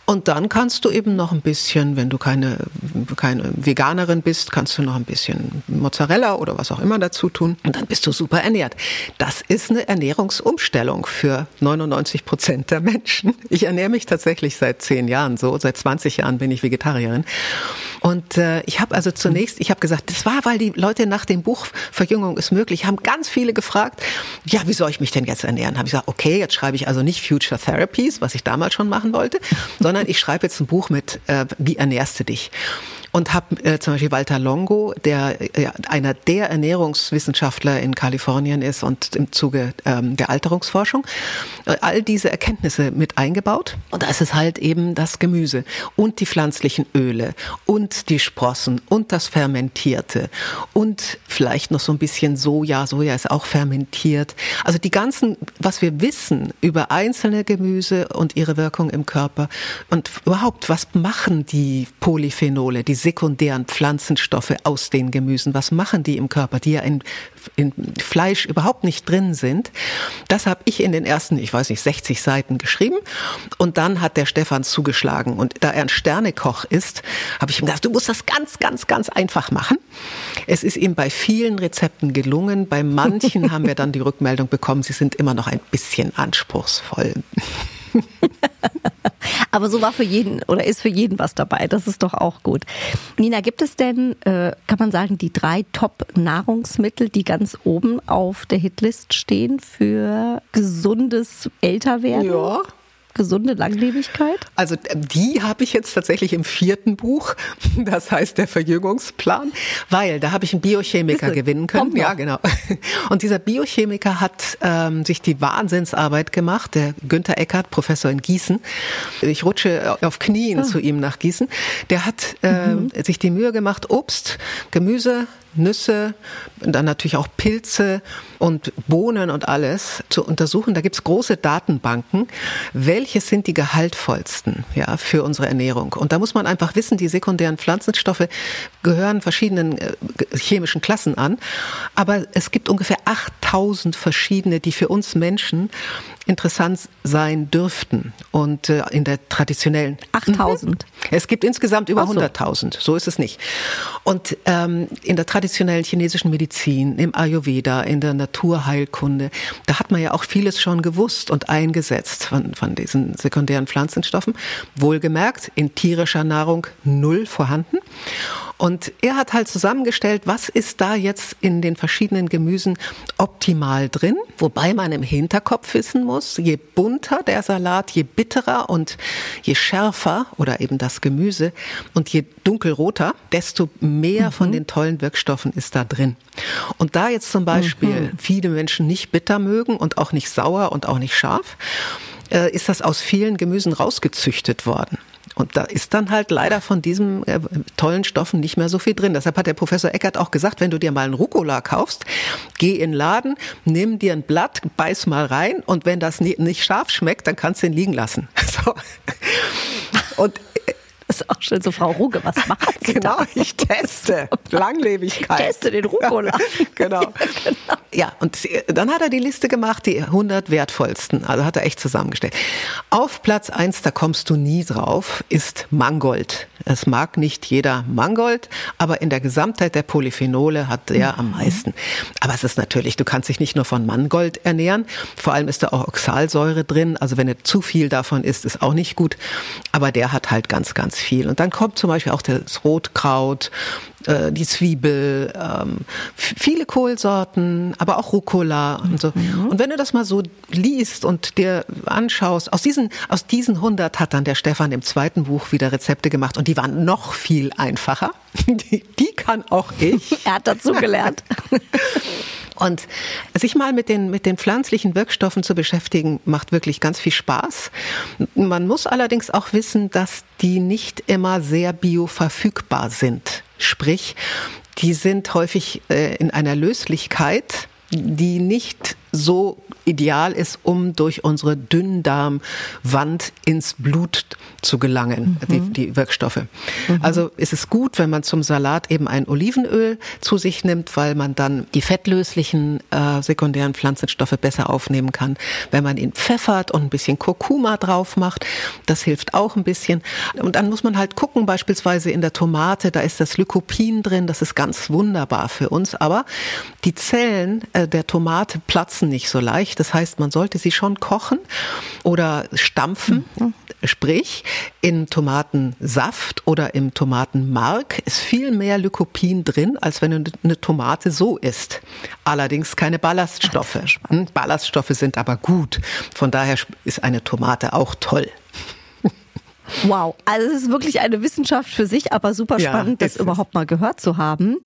A: Und dann kannst du eben noch ein bisschen, wenn du keine, keine Veganerin bist, kannst du noch ein bisschen Mozzarella oder was auch immer dazu tun. Und dann bist du super ernährt. Das ist eine Ernährungsumstellung für 99 Prozent der Menschen. Ich ernähre mich tatsächlich seit zehn Jahren so. Seit 20 Jahren bin ich Vegetarierin. Und äh, ich habe also zunächst, ich habe gesagt, das war, weil die Leute nach dem Buch Verjüngung ist möglich, haben ganz viele gefragt, ja, wie soll ich mich denn jetzt ernähren? Habe ich gesagt, okay, jetzt schreibe ich also nicht Future Therapies, was ich damals schon machen wollte, sondern sondern ich schreibe jetzt ein Buch mit, äh, wie ernährst du dich? Und habe äh, zum Beispiel Walter Longo, der äh, einer der Ernährungswissenschaftler in Kalifornien ist und im Zuge ähm, der Alterungsforschung, äh, all diese Erkenntnisse mit eingebaut. Und da ist es halt eben das Gemüse und die pflanzlichen Öle und die Sprossen und das Fermentierte und vielleicht noch so ein bisschen Soja. Soja ist auch fermentiert. Also die ganzen, was wir wissen über einzelne Gemüse und ihre Wirkung im Körper und überhaupt, was machen die Polyphenole, die sekundären Pflanzenstoffe aus den Gemüsen? Was machen die im Körper, die ja in, in Fleisch überhaupt nicht drin sind? Das habe ich in den ersten, ich weiß nicht, 60 Seiten geschrieben. Und dann hat der Stefan zugeschlagen. Und da er ein Sternekoch ist, habe ich ihm gesagt, du musst das ganz, ganz, ganz einfach machen. Es ist ihm bei vielen Rezepten gelungen. Bei manchen [laughs] haben wir dann die Rückmeldung bekommen, sie sind immer noch ein bisschen anspruchsvoll. [laughs]
C: Aber so war für jeden oder ist für jeden was dabei. Das ist doch auch gut. Nina, gibt es denn, äh, kann man sagen, die drei Top-Nahrungsmittel, die ganz oben auf der Hitlist stehen für gesundes Älterwerden?
A: Ja
C: gesunde Langlebigkeit?
A: Also die habe ich jetzt tatsächlich im vierten Buch, [laughs] das heißt der Verjüngungsplan, weil da habe ich einen Biochemiker Wisse, gewinnen können. Ja, genau. [laughs] Und dieser Biochemiker hat ähm, sich die Wahnsinnsarbeit gemacht, der Günther Eckert, Professor in Gießen. Ich rutsche auf Knien ah. zu ihm nach Gießen. Der hat äh, mhm. sich die Mühe gemacht, Obst, Gemüse, Nüsse, dann natürlich auch Pilze und Bohnen und alles zu untersuchen. Da gibt es große Datenbanken. Welche sind die gehaltvollsten ja, für unsere Ernährung? Und da muss man einfach wissen, die sekundären Pflanzenstoffe gehören verschiedenen äh, chemischen Klassen an. Aber es gibt ungefähr 8000 verschiedene, die für uns Menschen interessant sein dürften. Und äh, in der traditionellen
C: 8000.
A: Es gibt insgesamt über so. 100.000. So ist es nicht. Und ähm, in der traditionellen chinesischen Medizin, im Ayurveda, in der Naturheilkunde, da hat man ja auch vieles schon gewusst und eingesetzt von, von diesen sekundären Pflanzenstoffen. Wohlgemerkt, in tierischer Nahrung null vorhanden. Und er hat halt zusammengestellt, was ist da jetzt in den verschiedenen Gemüsen optimal drin, wobei man im Hinterkopf wissen muss, je bunter der Salat, je bitterer und je schärfer oder eben das Gemüse und je dunkelroter, desto mehr mhm. von den tollen Wirkstoffen ist da drin. Und da jetzt zum Beispiel mhm. viele Menschen nicht bitter mögen und auch nicht sauer und auch nicht scharf, äh, ist das aus vielen Gemüsen rausgezüchtet worden. Und da ist dann halt leider von diesen äh, tollen Stoffen nicht mehr so viel drin. Deshalb hat der Professor Eckert auch gesagt, wenn du dir mal einen Rucola kaufst, geh in den Laden, nimm dir ein Blatt, beiß mal rein und wenn das nicht scharf schmeckt, dann kannst du ihn liegen lassen. [laughs] So.
C: Und ist auch schön, so Frau Ruge, was [laughs] macht
A: Sie Genau, da? ich teste Langlebigkeit.
C: teste den Rucola. [laughs]
A: genau. [laughs] genau. Ja, und dann hat er die Liste gemacht, die 100 wertvollsten. Also hat er echt zusammengestellt. Auf Platz 1, da kommst du nie drauf, ist Mangold. Es mag nicht jeder Mangold, aber in der Gesamtheit der Polyphenole hat er am mhm. meisten. Aber es ist natürlich, du kannst dich nicht nur von Mangold ernähren. Vor allem ist da auch Oxalsäure drin. Also wenn er zu viel davon isst, ist auch nicht gut. Aber der hat halt ganz, ganz viel. Und dann kommt zum Beispiel auch das Rotkraut, äh, die Zwiebel, ähm, viele Kohlsorten, aber auch Rucola und so. Mhm. Und wenn du das mal so liest und dir anschaust, aus diesen, aus diesen 100 hat dann der Stefan im zweiten Buch wieder Rezepte gemacht und die waren noch viel einfacher. [laughs] Die, die kann auch ich. [laughs]
C: er hat dazu gelernt. [laughs]
A: Und sich mal mit den, mit den pflanzlichen Wirkstoffen zu beschäftigen, macht wirklich ganz viel Spaß. Man muss allerdings auch wissen, dass die nicht immer sehr bioverfügbar sind. Sprich, die sind häufig äh, in einer Löslichkeit, die nicht so ideal ist, um durch unsere Dünndarmwand ins Blut zu gelangen, mhm. die, die, Wirkstoffe. Mhm. Also ist es gut, wenn man zum Salat eben ein Olivenöl zu sich nimmt, weil man dann die fettlöslichen äh, sekundären Pflanzenstoffe besser aufnehmen kann. Wenn man ihn pfeffert und ein bisschen Kurkuma drauf macht, das hilft auch ein bisschen. Und dann muss man halt gucken, beispielsweise in der Tomate, da ist das Lycopin drin, das ist ganz wunderbar für uns, aber die Zellen äh, der Tomate platzen nicht so leicht. Das heißt, man sollte sie schon kochen oder stampfen. Mhm. Sprich, in Tomatensaft oder im Tomatenmark ist viel mehr Lycopin drin, als wenn eine Tomate so isst. Allerdings keine Ballaststoffe. Hm, Ballaststoffe sind aber gut. Von daher ist eine Tomate auch toll. [laughs]
C: Wow, also es ist wirklich eine Wissenschaft für sich, aber super spannend, ja, das überhaupt mal gehört zu haben.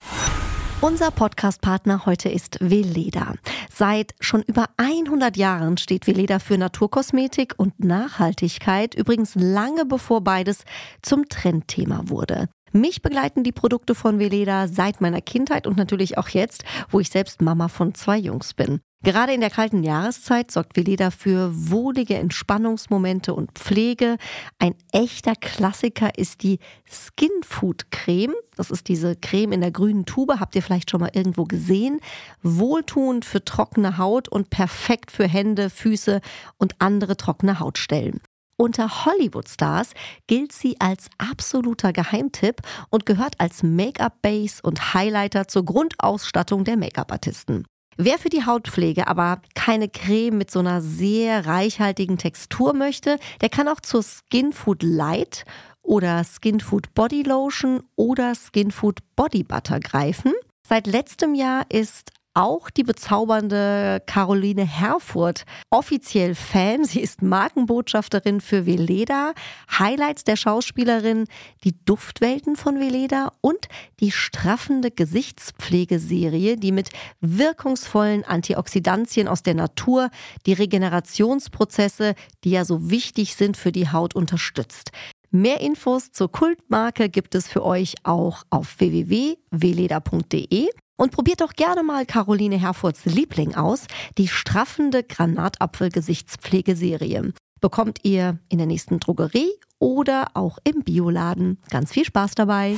C: Unser Podcast-Partner heute ist Veleda. Seit schon über 100 Jahren steht Veleda für Naturkosmetik und Nachhaltigkeit, übrigens lange bevor beides zum Trendthema wurde. Mich begleiten die Produkte von Veleda seit meiner Kindheit und natürlich auch jetzt, wo ich selbst Mama von zwei Jungs bin. Gerade in der kalten Jahreszeit sorgt Veleda für wohlige Entspannungsmomente und Pflege. Ein echter Klassiker ist die Skin Food Creme. Das ist diese Creme in der grünen Tube. Habt ihr vielleicht schon mal irgendwo gesehen? Wohltuend für trockene Haut und perfekt für Hände, Füße und andere trockene Hautstellen. Unter Hollywood-Stars gilt sie als absoluter Geheimtipp und gehört als Make-up-Base und Highlighter zur Grundausstattung der Make-up-Artisten. Wer für die Hautpflege aber keine Creme mit so einer sehr reichhaltigen Textur möchte, der kann auch zur Skin Food Light oder Skin Food Body Lotion oder Skin Food Body Butter greifen. Seit letztem Jahr ist auch die bezaubernde Caroline Herfurth offiziell Fan. Sie ist Markenbotschafterin für Veleda. Highlights der Schauspielerin, die Duftwelten von Veleda und die straffende Gesichtspflegeserie, die mit wirkungsvollen Antioxidantien aus der Natur die Regenerationsprozesse, die ja so wichtig sind für die Haut, unterstützt. Mehr Infos zur Kultmarke gibt es für euch auch auf www.weleda.de. Und probiert doch gerne mal Caroline Herfurts Liebling aus, die straffende Granatapfel-Gesichtspflegeserie. Bekommt ihr in der nächsten Drogerie oder auch im Bioladen. Ganz viel Spaß dabei.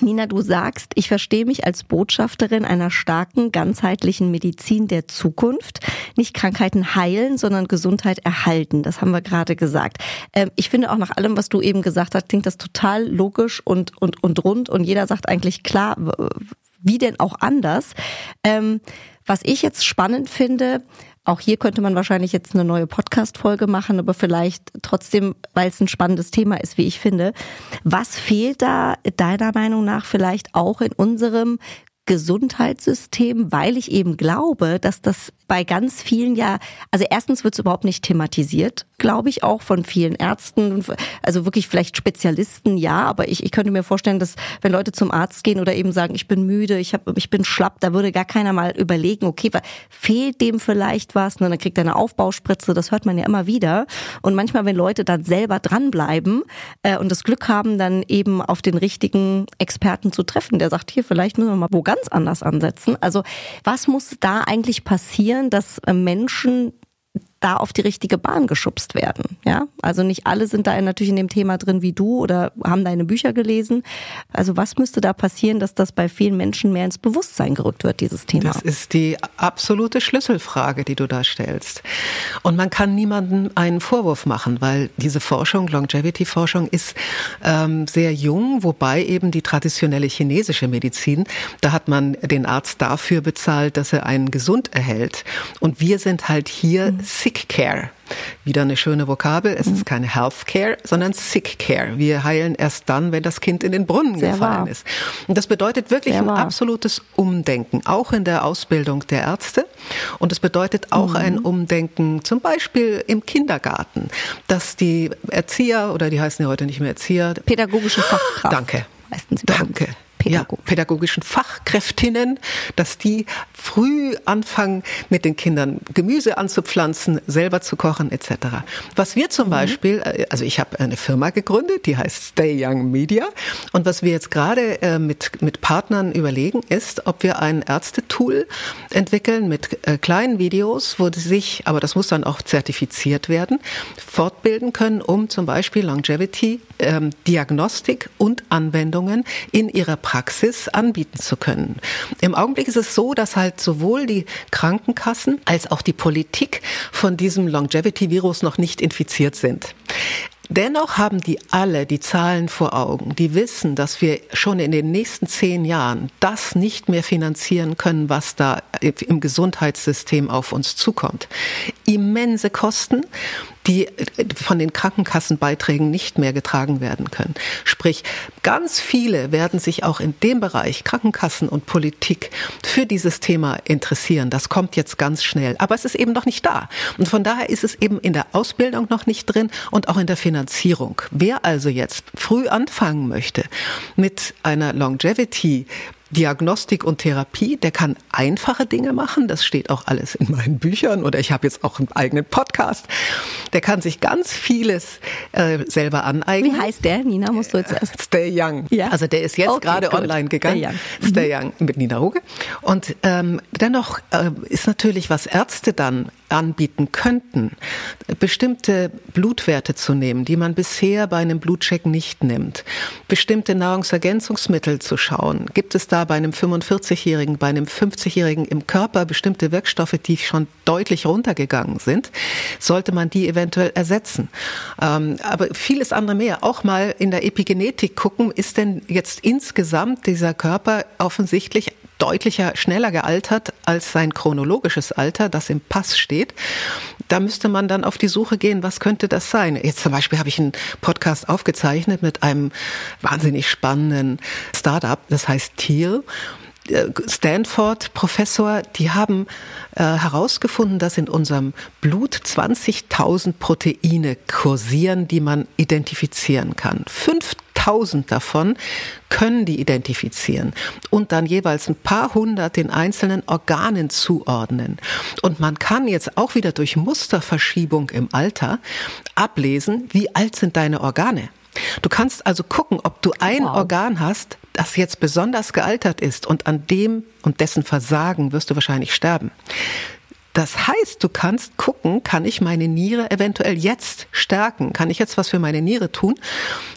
C: Nina, du sagst, ich verstehe mich als Botschafterin einer starken, ganzheitlichen Medizin der Zukunft. Nicht Krankheiten heilen, sondern Gesundheit erhalten. Das haben wir gerade gesagt. Ähm, ich finde auch nach allem, was du eben gesagt hast, klingt das total logisch und, und, und rund und jeder sagt eigentlich klar, wie denn auch anders. Ähm, was ich jetzt spannend finde, auch hier könnte man wahrscheinlich jetzt eine neue Podcast-Folge machen, aber vielleicht trotzdem, weil es ein spannendes Thema ist, wie ich finde. Was fehlt da deiner Meinung nach vielleicht auch in unserem Gesundheitssystem, weil ich eben glaube, dass das bei ganz vielen ja, also erstens wird es überhaupt nicht thematisiert, glaube ich, auch von vielen Ärzten, also wirklich vielleicht Spezialisten, ja, aber ich, ich könnte mir vorstellen, dass wenn Leute zum Arzt gehen oder eben sagen, ich bin müde, ich, hab, ich bin schlapp, da würde gar keiner mal überlegen, okay, fehlt dem vielleicht was, und dann kriegt er eine Aufbauspritze, das hört man ja immer wieder. Und manchmal, wenn Leute dann selber dranbleiben äh, und das Glück haben, dann eben auf den richtigen Experten zu treffen, der sagt, hier, vielleicht müssen wir mal wo ganz anders ansetzen. Also was muss da eigentlich passieren, dass äh, Menschen da auf die richtige Bahn geschubst werden. Ja, also nicht alle sind da natürlich in dem Thema drin wie du oder haben deine Bücher gelesen. Also was müsste da passieren, dass das bei vielen Menschen mehr ins Bewusstsein gerückt wird, dieses Thema?
A: Das ist die absolute Schlüsselfrage, die du da stellst. Und man kann niemandem einen Vorwurf machen, weil diese Forschung, Longevity-Forschung, ist ähm, sehr jung, wobei eben die traditionelle chinesische Medizin, da hat man den Arzt dafür bezahlt, dass er einen gesund erhält. Und wir sind halt hier mhm. Sick Care. Wieder eine schöne Vokabel. Es mhm. ist keine Health Care, sondern Sick Care. Wir heilen erst dann, wenn das Kind in den Brunnen Sehr gefallen wahr. ist. Und das bedeutet wirklich Sehr ein wahr. absolutes Umdenken, auch in der Ausbildung der Ärzte. Und es bedeutet auch mhm. ein Umdenken, zum Beispiel im Kindergarten, dass die Erzieher, oder die heißen ja heute nicht mehr Erzieher.
C: Pädagogische Fachkraft.
A: Danke. Danke. Ja, pädagogischen Fachkräftinnen, dass die früh anfangen, mit den Kindern Gemüse anzupflanzen, selber zu kochen etc. Was wir zum mhm. Beispiel, äh, also ich habe eine Firma gegründet, die heißt Stay Young Media und was wir jetzt gerade äh, mit, mit Partnern überlegen, ist, ob wir ein Ärztetool entwickeln mit äh, kleinen Videos, wo sie sich, aber das muss dann auch zertifiziert werden, fortbilden können, um zum Beispiel Longevity, ähm, Diagnostik und Anwendungen in ihrer Praxis Praxis anbieten zu können. Im Augenblick ist es so, dass halt sowohl die Krankenkassen als auch die Politik von diesem Longevity-Virus noch nicht infiziert sind. Dennoch haben die alle die Zahlen vor Augen. Die wissen, dass wir schon in den nächsten zehn Jahren das nicht mehr finanzieren können, was da im Gesundheitssystem auf uns zukommt. Immense Kosten die von den Krankenkassenbeiträgen nicht mehr getragen werden können. Sprich, ganz viele werden sich auch in dem Bereich Krankenkassen und Politik für dieses Thema interessieren. Das kommt jetzt ganz schnell. Aber es ist eben noch nicht da. Und von daher ist es eben in der Ausbildung noch nicht drin und auch in der Finanzierung. Wer also jetzt früh anfangen möchte mit einer Longevity Diagnostik und Therapie, der kann einfache Dinge machen, das steht auch alles in meinen Büchern oder ich habe jetzt auch einen eigenen Podcast. Der kann sich ganz vieles äh, selber aneignen.
C: Wie heißt der? Nina, musst du jetzt erst.
A: Stay Young. Ja. Also der ist jetzt okay, gerade gut. online gegangen. Stay Young. Stay Young mit Nina Ruge. Und ähm, dennoch äh, ist natürlich, was Ärzte dann anbieten könnten, bestimmte Blutwerte zu nehmen, die man bisher bei einem Blutcheck nicht nimmt, bestimmte Nahrungsergänzungsmittel zu schauen. Gibt es da bei einem 45-Jährigen, bei einem 50-Jährigen im Körper bestimmte Wirkstoffe, die schon deutlich runtergegangen sind? Sollte man die eventuell ersetzen? Ähm, aber vieles andere mehr. Auch mal in der Epigenetik gucken, ist denn jetzt insgesamt dieser Körper offensichtlich deutlicher, schneller gealtert als sein chronologisches Alter, das im Pass steht. Da müsste man dann auf die Suche gehen, was könnte das sein? Jetzt zum Beispiel habe ich einen Podcast aufgezeichnet mit einem wahnsinnig spannenden Startup, das heißt Tier. Stanford-Professor, die haben äh, herausgefunden, dass in unserem Blut 20.000 Proteine kursieren, die man identifizieren kann. 5 5000 davon können die identifizieren und dann jeweils ein paar hundert den einzelnen Organen zuordnen. Und man kann jetzt auch wieder durch Musterverschiebung im Alter ablesen, wie alt sind deine Organe. Du kannst also gucken, ob du ein wow. Organ hast, das jetzt besonders gealtert ist und an dem und dessen Versagen wirst du wahrscheinlich sterben. Das heißt, du kannst gucken, kann ich meine Niere eventuell jetzt stärken? Kann ich jetzt was für meine Niere tun,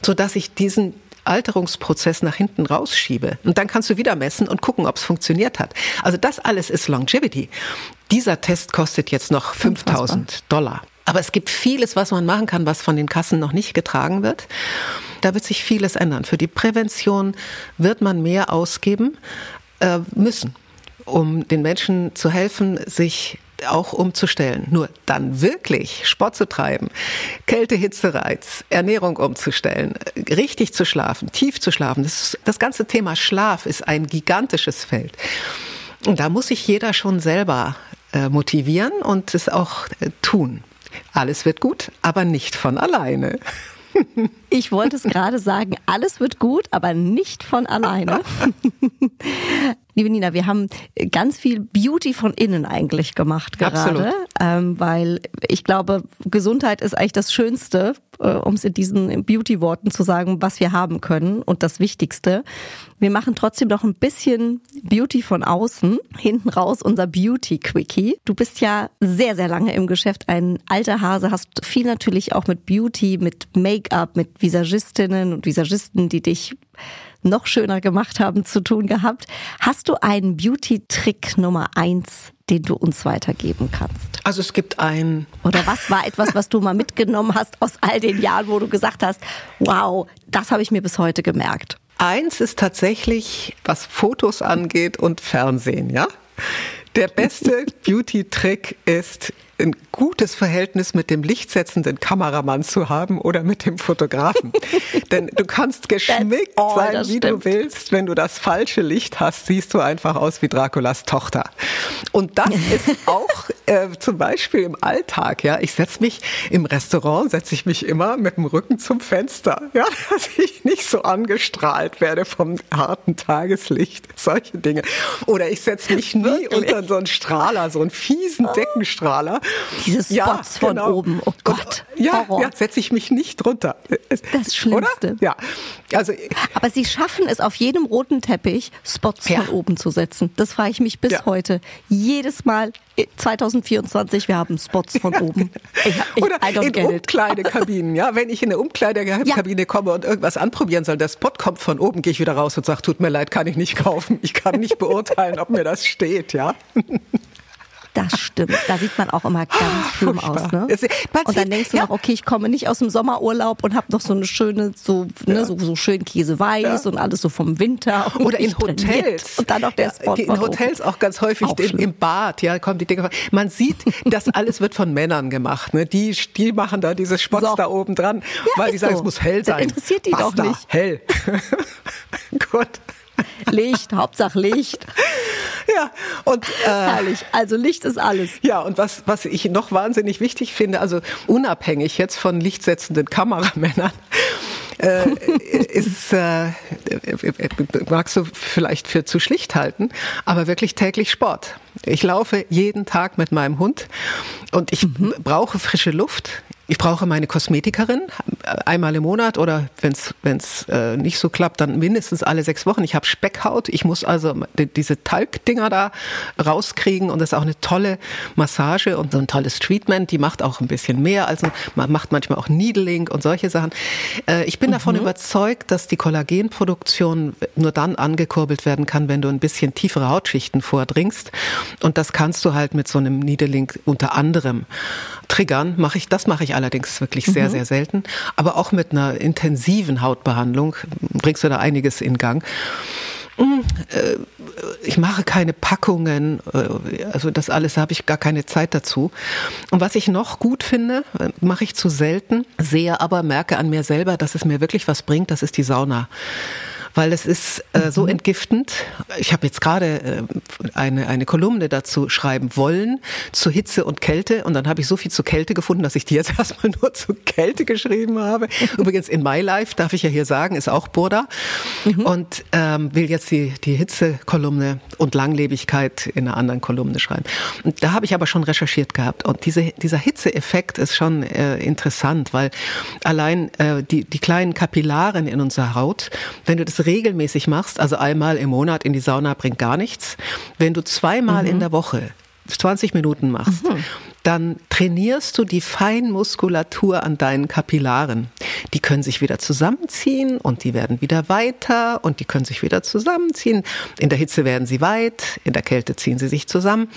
A: so dass ich diesen Alterungsprozess nach hinten rausschiebe. Und dann kannst du wieder messen und gucken, ob es funktioniert hat. Also das alles ist Longevity. Dieser Test kostet jetzt noch 5000 Dollar. Aber es gibt vieles, was man machen kann, was von den Kassen noch nicht getragen wird. Da wird sich vieles ändern. Für die Prävention wird man mehr ausgeben äh, müssen, um den Menschen zu helfen, sich auch umzustellen. Nur dann wirklich Sport zu treiben, Kälte, Hitze, Reiz, Ernährung umzustellen, richtig zu schlafen, tief zu schlafen. Das, das ganze Thema Schlaf ist ein gigantisches Feld. Und da muss sich jeder schon selber äh, motivieren und es auch äh, tun. Alles wird gut, aber nicht von alleine. [laughs]
C: Ich wollte es [laughs] gerade sagen, alles wird gut, aber nicht von alleine. [laughs] Liebe Nina, wir haben ganz viel Beauty von innen eigentlich gemacht gerade, ähm, weil ich glaube, Gesundheit ist eigentlich das Schönste, äh, um es in diesen Beauty-Worten zu sagen, was wir haben können und das Wichtigste. Wir machen trotzdem noch ein bisschen Beauty von außen. Hinten raus unser Beauty-Quickie. Du bist ja sehr, sehr lange im Geschäft, ein alter Hase, hast viel natürlich auch mit Beauty, mit Make-up, mit Visagistinnen und Visagisten, die dich noch schöner gemacht haben, zu tun gehabt. Hast du einen Beauty-Trick Nummer eins, den du uns weitergeben kannst?
A: Also es gibt ein.
C: Oder was war etwas, was du mal mitgenommen hast aus all den Jahren, wo du gesagt hast, wow, das habe ich mir bis heute gemerkt?
A: Eins ist tatsächlich, was Fotos angeht und Fernsehen, ja? Der beste [laughs] Beauty-Trick ist ein gutes Verhältnis mit dem lichtsetzenden Kameramann zu haben oder mit dem Fotografen. [laughs] Denn du kannst geschminkt sein, wie stimmt. du willst. Wenn du das falsche Licht hast, siehst du einfach aus wie Draculas Tochter. Und das [laughs] ist auch äh, zum Beispiel im Alltag. Ja, ich setze mich im Restaurant, setze ich mich immer mit dem Rücken zum Fenster, ja, [laughs] dass ich nicht so angestrahlt werde vom harten Tageslicht. Solche Dinge. Oder ich setze mich nie Wirklich? unter so einen Strahler, so einen fiesen Deckenstrahler
C: diese Spots ja, von genau. oben. Oh Gott.
A: Und, ja, ja setze ich mich nicht drunter.
C: Das Schlimmste.
A: Oder? Ja. Also,
C: Aber sie schaffen es auf jedem roten Teppich, Spots ja. von oben zu setzen. Das frage ich mich bis ja. heute. Jedes Mal 2024, wir haben Spots von oben. [laughs]
A: Ich, ich, Oder in Umkleidekabinen. Ja, wenn ich in eine Umkleidekabine ja. komme und irgendwas anprobieren soll, der Spot kommt von oben, gehe ich wieder raus und sage, tut mir leid, kann ich nicht kaufen. Ich kann nicht beurteilen, ob mir das steht. Ja. [laughs]
C: Das stimmt. Da sieht man auch immer ganz ah, schlimm aus. Ne? Und dann denkst du ja. noch, okay, ich komme nicht aus dem Sommerurlaub und habe noch so eine schöne, so, ne, ja. so, so schön Käseweiß ja. und alles so vom Winter.
A: Oder in Hotels.
C: Und dann noch der Spot.
A: In Hotels auch ganz häufig auch im, im, Bad, ja, kommen die Dinge. Man sieht, das alles wird von Männern gemacht. Ne? Die, die machen da diese Spots so. da oben dran, weil die sagen, so. es muss hell sein.
C: Das interessiert die Basta, doch nicht.
A: Hell. [laughs]
C: Gut. Licht, Hauptsache Licht.
A: Ja, und
C: äh, herrlich. Also Licht ist alles.
A: Ja, und was was ich noch wahnsinnig wichtig finde, also unabhängig jetzt von lichtsetzenden Kameramännern, äh, [laughs] ist, äh, magst du vielleicht für zu schlicht halten, aber wirklich täglich Sport. Ich laufe jeden Tag mit meinem Hund und ich mhm. brauche frische Luft. Ich brauche meine Kosmetikerin einmal im Monat oder wenn es äh, nicht so klappt, dann mindestens alle sechs Wochen. Ich habe Speckhaut. Ich muss also die, diese Talgdinger da rauskriegen und das ist auch eine tolle Massage und so ein tolles Treatment. Die macht auch ein bisschen mehr. Also man macht manchmal auch Needling und solche Sachen. Äh, ich bin mhm. davon überzeugt, dass die Kollagenproduktion nur dann angekurbelt werden kann, wenn du ein bisschen tiefere Hautschichten vordringst. Und das kannst du halt mit so einem Needling unter anderem triggern. Mache ich, das mache ich allerdings wirklich sehr, mhm. sehr selten. Aber auch mit einer intensiven Hautbehandlung bringst du da einiges in Gang. Hm, äh, ich mache keine Packungen, äh, also das alles habe ich gar keine Zeit dazu. Und was ich noch gut finde, äh, mache ich zu selten, sehe aber, merke an mir selber, dass es mir wirklich was bringt, das ist die Sauna. Weil es ist äh, so mhm. entgiftend. Ich habe jetzt gerade äh, eine, eine Kolumne dazu schreiben wollen, zu Hitze und Kälte. Und dann habe ich so viel zu Kälte gefunden, dass ich die jetzt [laughs] erstmal nur zu Kälte geschrieben habe. [laughs] Übrigens in My Life, darf ich ja hier sagen, ist auch Burda. Mhm. Und ähm, will jetzt die, die Hitze-Kolumne und Langlebigkeit in einer anderen Kolumne schreiben. Und da habe ich aber schon recherchiert gehabt. Und diese, dieser Hitzeeffekt ist schon äh, interessant, weil allein äh, die, die kleinen Kapillaren in unserer Haut, wenn du das regelmäßig machst, also einmal im Monat in die Sauna bringt gar nichts. Wenn du zweimal mhm. in der Woche 20 Minuten machst, mhm. dann trainierst du die Feinmuskulatur an deinen Kapillaren. Die können sich wieder zusammenziehen und die werden wieder weiter und die können sich wieder zusammenziehen. In der Hitze werden sie weit, in der Kälte ziehen sie sich zusammen.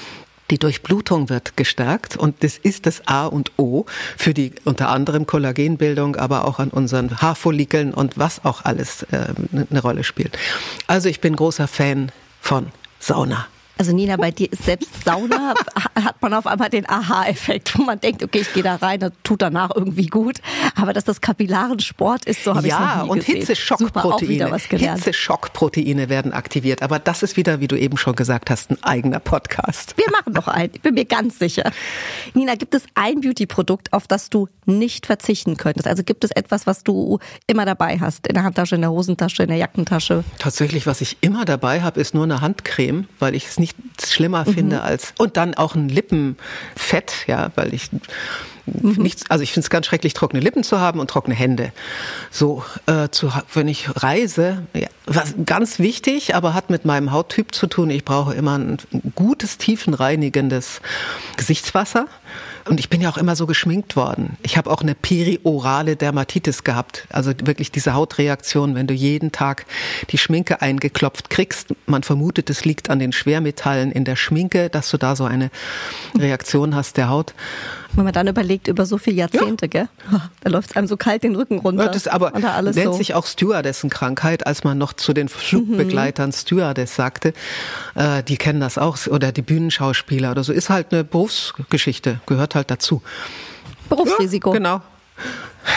A: Die Durchblutung wird gestärkt und das ist das A und O für die unter anderem Kollagenbildung, aber auch an unseren Haarfollikeln und was auch alles äh, eine Rolle spielt. Also ich bin großer Fan von Sauna.
C: Also Nina, bei dir ist selbst Sauna, [laughs] hat man auf einmal den Aha-Effekt, wo man denkt, okay, ich gehe da rein, das tut danach irgendwie gut. Aber dass das kapillaren Sport ist, so habe ich
A: ja,
C: es noch nie
A: und Hitzeschockproteine. Hitzeschockproteine werden aktiviert. Aber das ist wieder, wie du eben schon gesagt hast, ein eigener Podcast.
C: Wir machen noch einen, ich bin mir ganz sicher. Nina, gibt es ein Beauty-Produkt, auf das du nicht verzichten könntest? Also gibt es etwas, was du immer dabei hast? In der Handtasche, in der Hosentasche, in der Jackentasche?
A: Tatsächlich, was ich immer dabei habe, ist nur eine Handcreme, weil ich es nicht nichts schlimmer mhm. finde als und dann auch ein Lippenfett, ja, weil ich mhm. nichts, also ich finde es ganz schrecklich, trockene Lippen zu haben und trockene Hände. So, äh, zu, wenn ich reise, ja, was ganz wichtig, aber hat mit meinem Hauttyp zu tun. Ich brauche immer ein gutes, tiefenreinigendes Gesichtswasser. Und ich bin ja auch immer so geschminkt worden. Ich habe auch eine periorale Dermatitis gehabt. Also wirklich diese Hautreaktion, wenn du jeden Tag die Schminke eingeklopft kriegst. Man vermutet, es liegt an den Schwermetallen in der Schminke, dass du da so eine Reaktion hast der Haut.
C: Wenn man dann überlegt, über so viele Jahrzehnte, ja. gell? [laughs] Da läuft es einem so kalt den Rücken runter.
A: Ja, das aber nennt so. sich auch Stewardessenkrankheit, als man noch zu den Flugbegleitern mhm. Stewardess sagte. Äh, die kennen das auch, oder die Bühnenschauspieler oder so. Ist halt eine Berufsgeschichte, gehört halt dazu.
C: Berufsrisiko.
A: Ja, genau.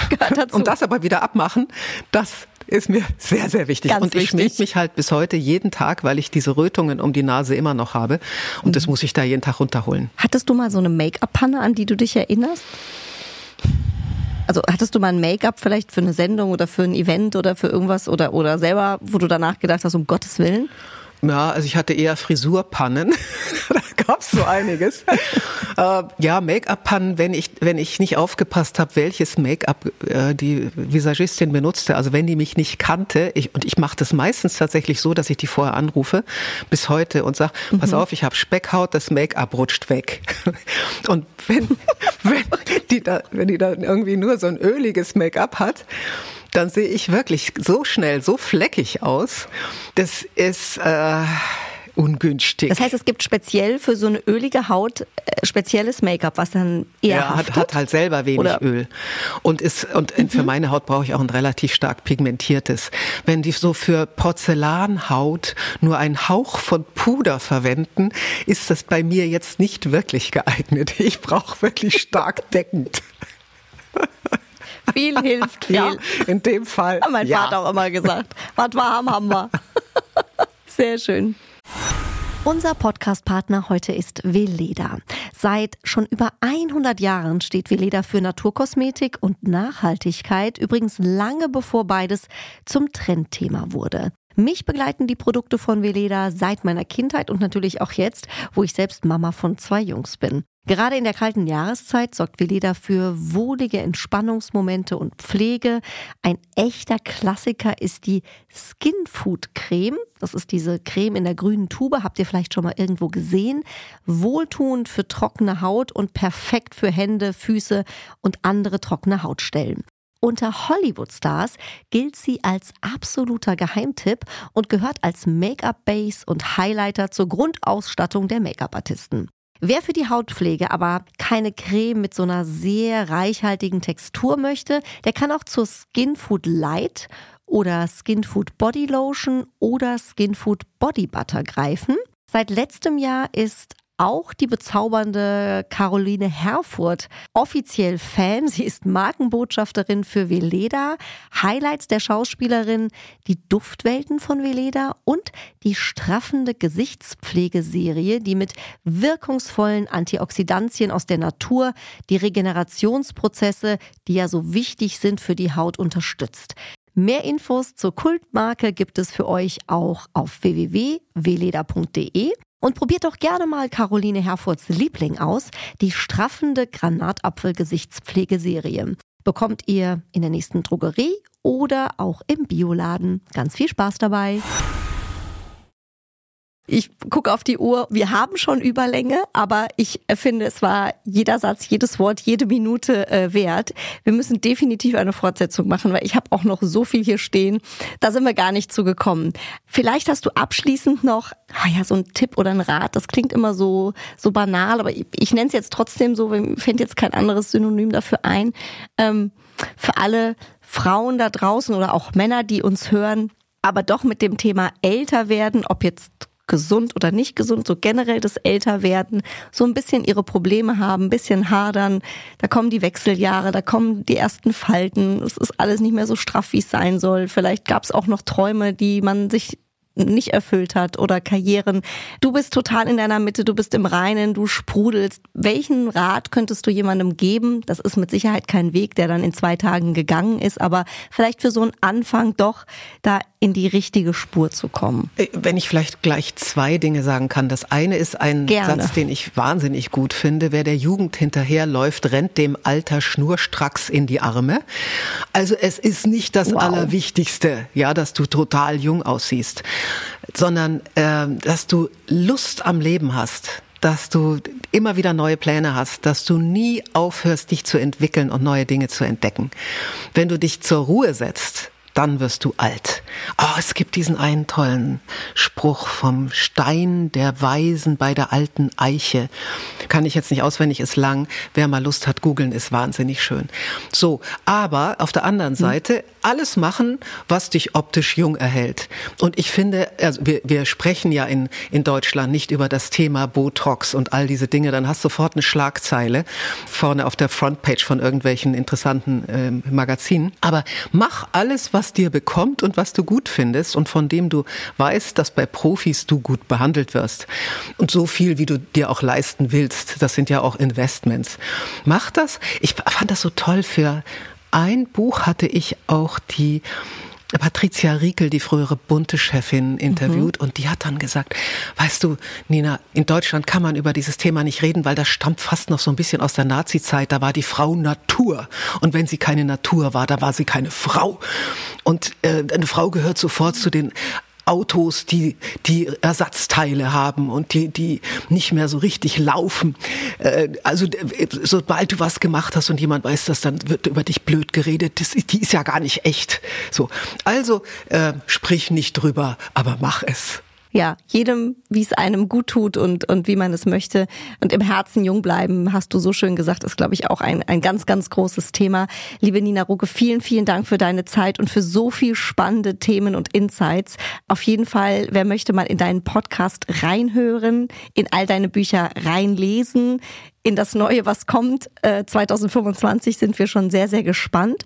A: Gehört dazu. Und das aber wieder abmachen, das ist mir sehr, sehr wichtig. Ganz und ich schmink mich halt bis heute jeden Tag, weil ich diese Rötungen um die Nase immer noch habe. Und mhm. das muss ich da jeden Tag runterholen.
C: Hattest du mal so eine Make-up-Panne, an die du dich erinnerst? Also hattest du mal ein Make-up vielleicht für eine Sendung oder für ein Event oder für irgendwas oder, oder selber, wo du danach gedacht hast, um Gottes Willen?
A: Ja, also ich hatte eher Frisurpannen. [laughs] da gab's so einiges. äh, ja, Make-up-Pannen, wenn ich, wenn ich nicht aufgepasst habe, welches Make-up äh, die Visagistin benutzte. Also wenn die mich nicht kannte, ich, und ich mache das meistens tatsächlich so, dass ich die vorher anrufe, bis heute und sag, mhm. pass auf, ich habe Speckhaut, das Make-up rutscht weg. [laughs] und wenn, [laughs] wenn, die da, wenn die da irgendwie nur so ein öliges Make-up hat, dann sehe ich wirklich so schnell, so fleckig aus. Das ist äh, ungünstig.
C: Das heißt, es gibt speziell für so eine ölige Haut äh, spezielles Make-up, was dann eher
A: ja, hat, hat halt selber wenig Oder? Öl und ist und mhm. für meine Haut brauche ich auch ein relativ stark pigmentiertes. Wenn die so für Porzellanhaut nur einen Hauch von Puder verwenden, ist das bei mir jetzt nicht wirklich geeignet. Ich brauche wirklich stark [laughs] deckend.
C: Viel [laughs] hilft viel. Ja,
A: in dem Fall.
C: Hat mein ja. Vater auch immer gesagt. Was warm haben wir. [laughs] Sehr schön. Unser Podcastpartner heute ist Veleda. Seit schon über 100 Jahren steht Veleda für Naturkosmetik und Nachhaltigkeit, übrigens lange bevor beides zum Trendthema wurde. Mich begleiten die Produkte von Veleda seit meiner Kindheit und natürlich auch jetzt, wo ich selbst Mama von zwei Jungs bin. Gerade in der kalten Jahreszeit sorgt Veleda für wohlige Entspannungsmomente und Pflege. Ein echter Klassiker ist die Skin Food Creme. Das ist diese Creme in der grünen Tube. Habt ihr vielleicht schon mal irgendwo gesehen? Wohltuend für trockene Haut und perfekt für Hände, Füße und andere trockene Hautstellen. Unter Hollywood-Stars gilt sie als absoluter Geheimtipp und gehört als Make-up-Base und Highlighter zur Grundausstattung der Make-up-Artisten. Wer für die Hautpflege aber keine Creme mit so einer sehr reichhaltigen Textur möchte, der kann auch zur Skin Food Light oder Skin Body Lotion oder Skin Body Butter greifen. Seit letztem Jahr ist auch die bezaubernde Caroline Herfurth offiziell Fan. Sie ist Markenbotschafterin für Veleda. Highlights der Schauspielerin, die Duftwelten von Veleda und die straffende Gesichtspflegeserie, die mit wirkungsvollen Antioxidantien aus der Natur die Regenerationsprozesse, die ja so wichtig sind für die Haut, unterstützt. Mehr Infos zur Kultmarke gibt es für euch auch auf www.weleda.de. Und probiert doch gerne mal Caroline Herfurts Liebling aus, die straffende Granatapfel-Gesichtspflegeserie. Bekommt ihr in der nächsten Drogerie oder auch im Bioladen. Ganz viel Spaß dabei. Ich gucke auf die Uhr. Wir haben schon Überlänge, aber ich finde, es war jeder Satz, jedes Wort, jede Minute äh, wert. Wir müssen definitiv eine Fortsetzung machen, weil ich habe auch noch so viel hier stehen. Da sind wir gar nicht zugekommen. Vielleicht hast du abschließend noch ah ja, so ein Tipp oder ein Rat. Das klingt immer so, so banal, aber ich, ich nenne es jetzt trotzdem so, mir fällt jetzt kein anderes Synonym dafür ein. Ähm, für alle Frauen da draußen oder auch Männer, die uns hören, aber doch mit dem Thema älter werden, ob jetzt gesund oder nicht gesund, so generell das Älterwerden, so ein bisschen ihre Probleme haben, ein bisschen hadern. Da kommen die Wechseljahre, da kommen die ersten Falten. Es ist alles nicht mehr so straff, wie es sein soll. Vielleicht gab es auch noch Träume, die man sich nicht erfüllt hat oder Karrieren. Du bist total in deiner Mitte, du bist im Reinen, du sprudelst. Welchen Rat könntest du jemandem geben? Das ist mit Sicherheit kein Weg, der dann in zwei Tagen gegangen ist, aber vielleicht für so einen Anfang doch da in die richtige Spur zu kommen.
A: Äh, wenn ich vielleicht gleich zwei Dinge sagen kann. Das eine ist ein Gerne. Satz, den ich wahnsinnig gut finde. Wer der Jugend hinterherläuft, rennt dem Alter schnurstracks in die Arme. Also es ist nicht das wow. Allerwichtigste, ja, dass du total jung aussiehst, sondern äh, dass du Lust am Leben hast dass du immer wieder neue Pläne hast, dass du nie aufhörst, dich zu entwickeln und neue Dinge zu entdecken. Wenn du dich zur Ruhe setzt, dann wirst du alt. Oh, es gibt diesen einen tollen Spruch vom Stein der Weisen bei der alten Eiche. Kann ich jetzt nicht auswendig, ist lang. Wer mal Lust hat, googeln, ist wahnsinnig schön. So, aber auf der anderen hm. Seite alles machen, was dich optisch jung erhält. Und ich finde, also wir, wir sprechen ja in, in Deutschland nicht über das Thema Botox und all diese Dinge. Dann hast du sofort eine Schlagzeile vorne auf der Frontpage von irgendwelchen interessanten äh, Magazinen. Aber mach alles, was dir bekommt und was du gut findest und von dem du weißt, dass bei Profis du gut behandelt wirst. Und so viel, wie du dir auch leisten willst. Das sind ja auch Investments. Mach das. Ich fand das so toll für ein Buch hatte ich auch die Patricia Riekel, die frühere bunte Chefin, interviewt mhm. und die hat dann gesagt, weißt du, Nina, in Deutschland kann man über dieses Thema nicht reden, weil das stammt fast noch so ein bisschen aus der Nazi-Zeit. Da war die Frau Natur und wenn sie keine Natur war, da war sie keine Frau. Und äh, eine Frau gehört sofort zu den Autos, die, die Ersatzteile haben und die, die nicht mehr so richtig laufen. Äh, also sobald du was gemacht hast und jemand weiß das, dann wird über dich blöd geredet. Das, die ist ja gar nicht echt. So, also äh, sprich nicht drüber, aber mach es
C: ja, jedem, wie es einem gut tut und, und wie man es möchte. Und im Herzen jung bleiben, hast du so schön gesagt, ist, glaube ich, auch ein, ein ganz, ganz großes Thema. Liebe Nina Rucke, vielen, vielen Dank für deine Zeit und für so viel spannende Themen und Insights. Auf jeden Fall, wer möchte mal in deinen Podcast reinhören, in all deine Bücher reinlesen, in das Neue, was kommt. Äh, 2025 sind wir schon sehr, sehr gespannt.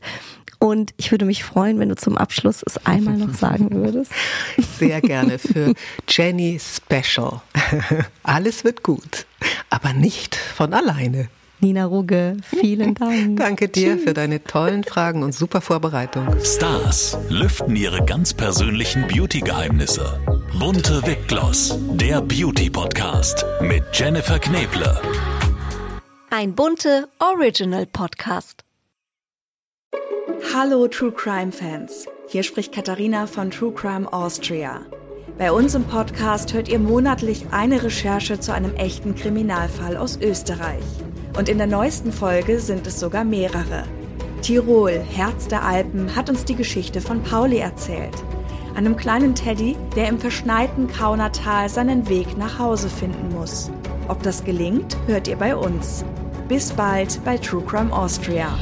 C: Und ich würde mich freuen, wenn du zum Abschluss es einmal noch sagen würdest. [laughs]
A: Sehr gerne für Jenny Special. [laughs] Alles wird gut, aber nicht von alleine.
C: Nina Ruge, vielen Dank. [laughs]
A: Danke dir Tschüss. für deine tollen Fragen und super Vorbereitung.
B: Stars lüften ihre ganz persönlichen Beauty-Geheimnisse. Bunte Wipgloss, der Beauty-Podcast mit Jennifer Kneble.
C: Ein bunte Original Podcast.
D: Hallo True Crime Fans. Hier spricht Katharina von True Crime Austria. Bei uns im Podcast hört ihr monatlich eine Recherche zu einem echten Kriminalfall aus Österreich. Und in der neuesten Folge sind es sogar mehrere. Tirol, Herz der Alpen, hat uns die Geschichte von Pauli erzählt. Einem kleinen Teddy, der im verschneiten Kaunertal seinen Weg nach Hause finden muss. Ob das gelingt, hört ihr bei uns. Bis bald bei True Crime Austria.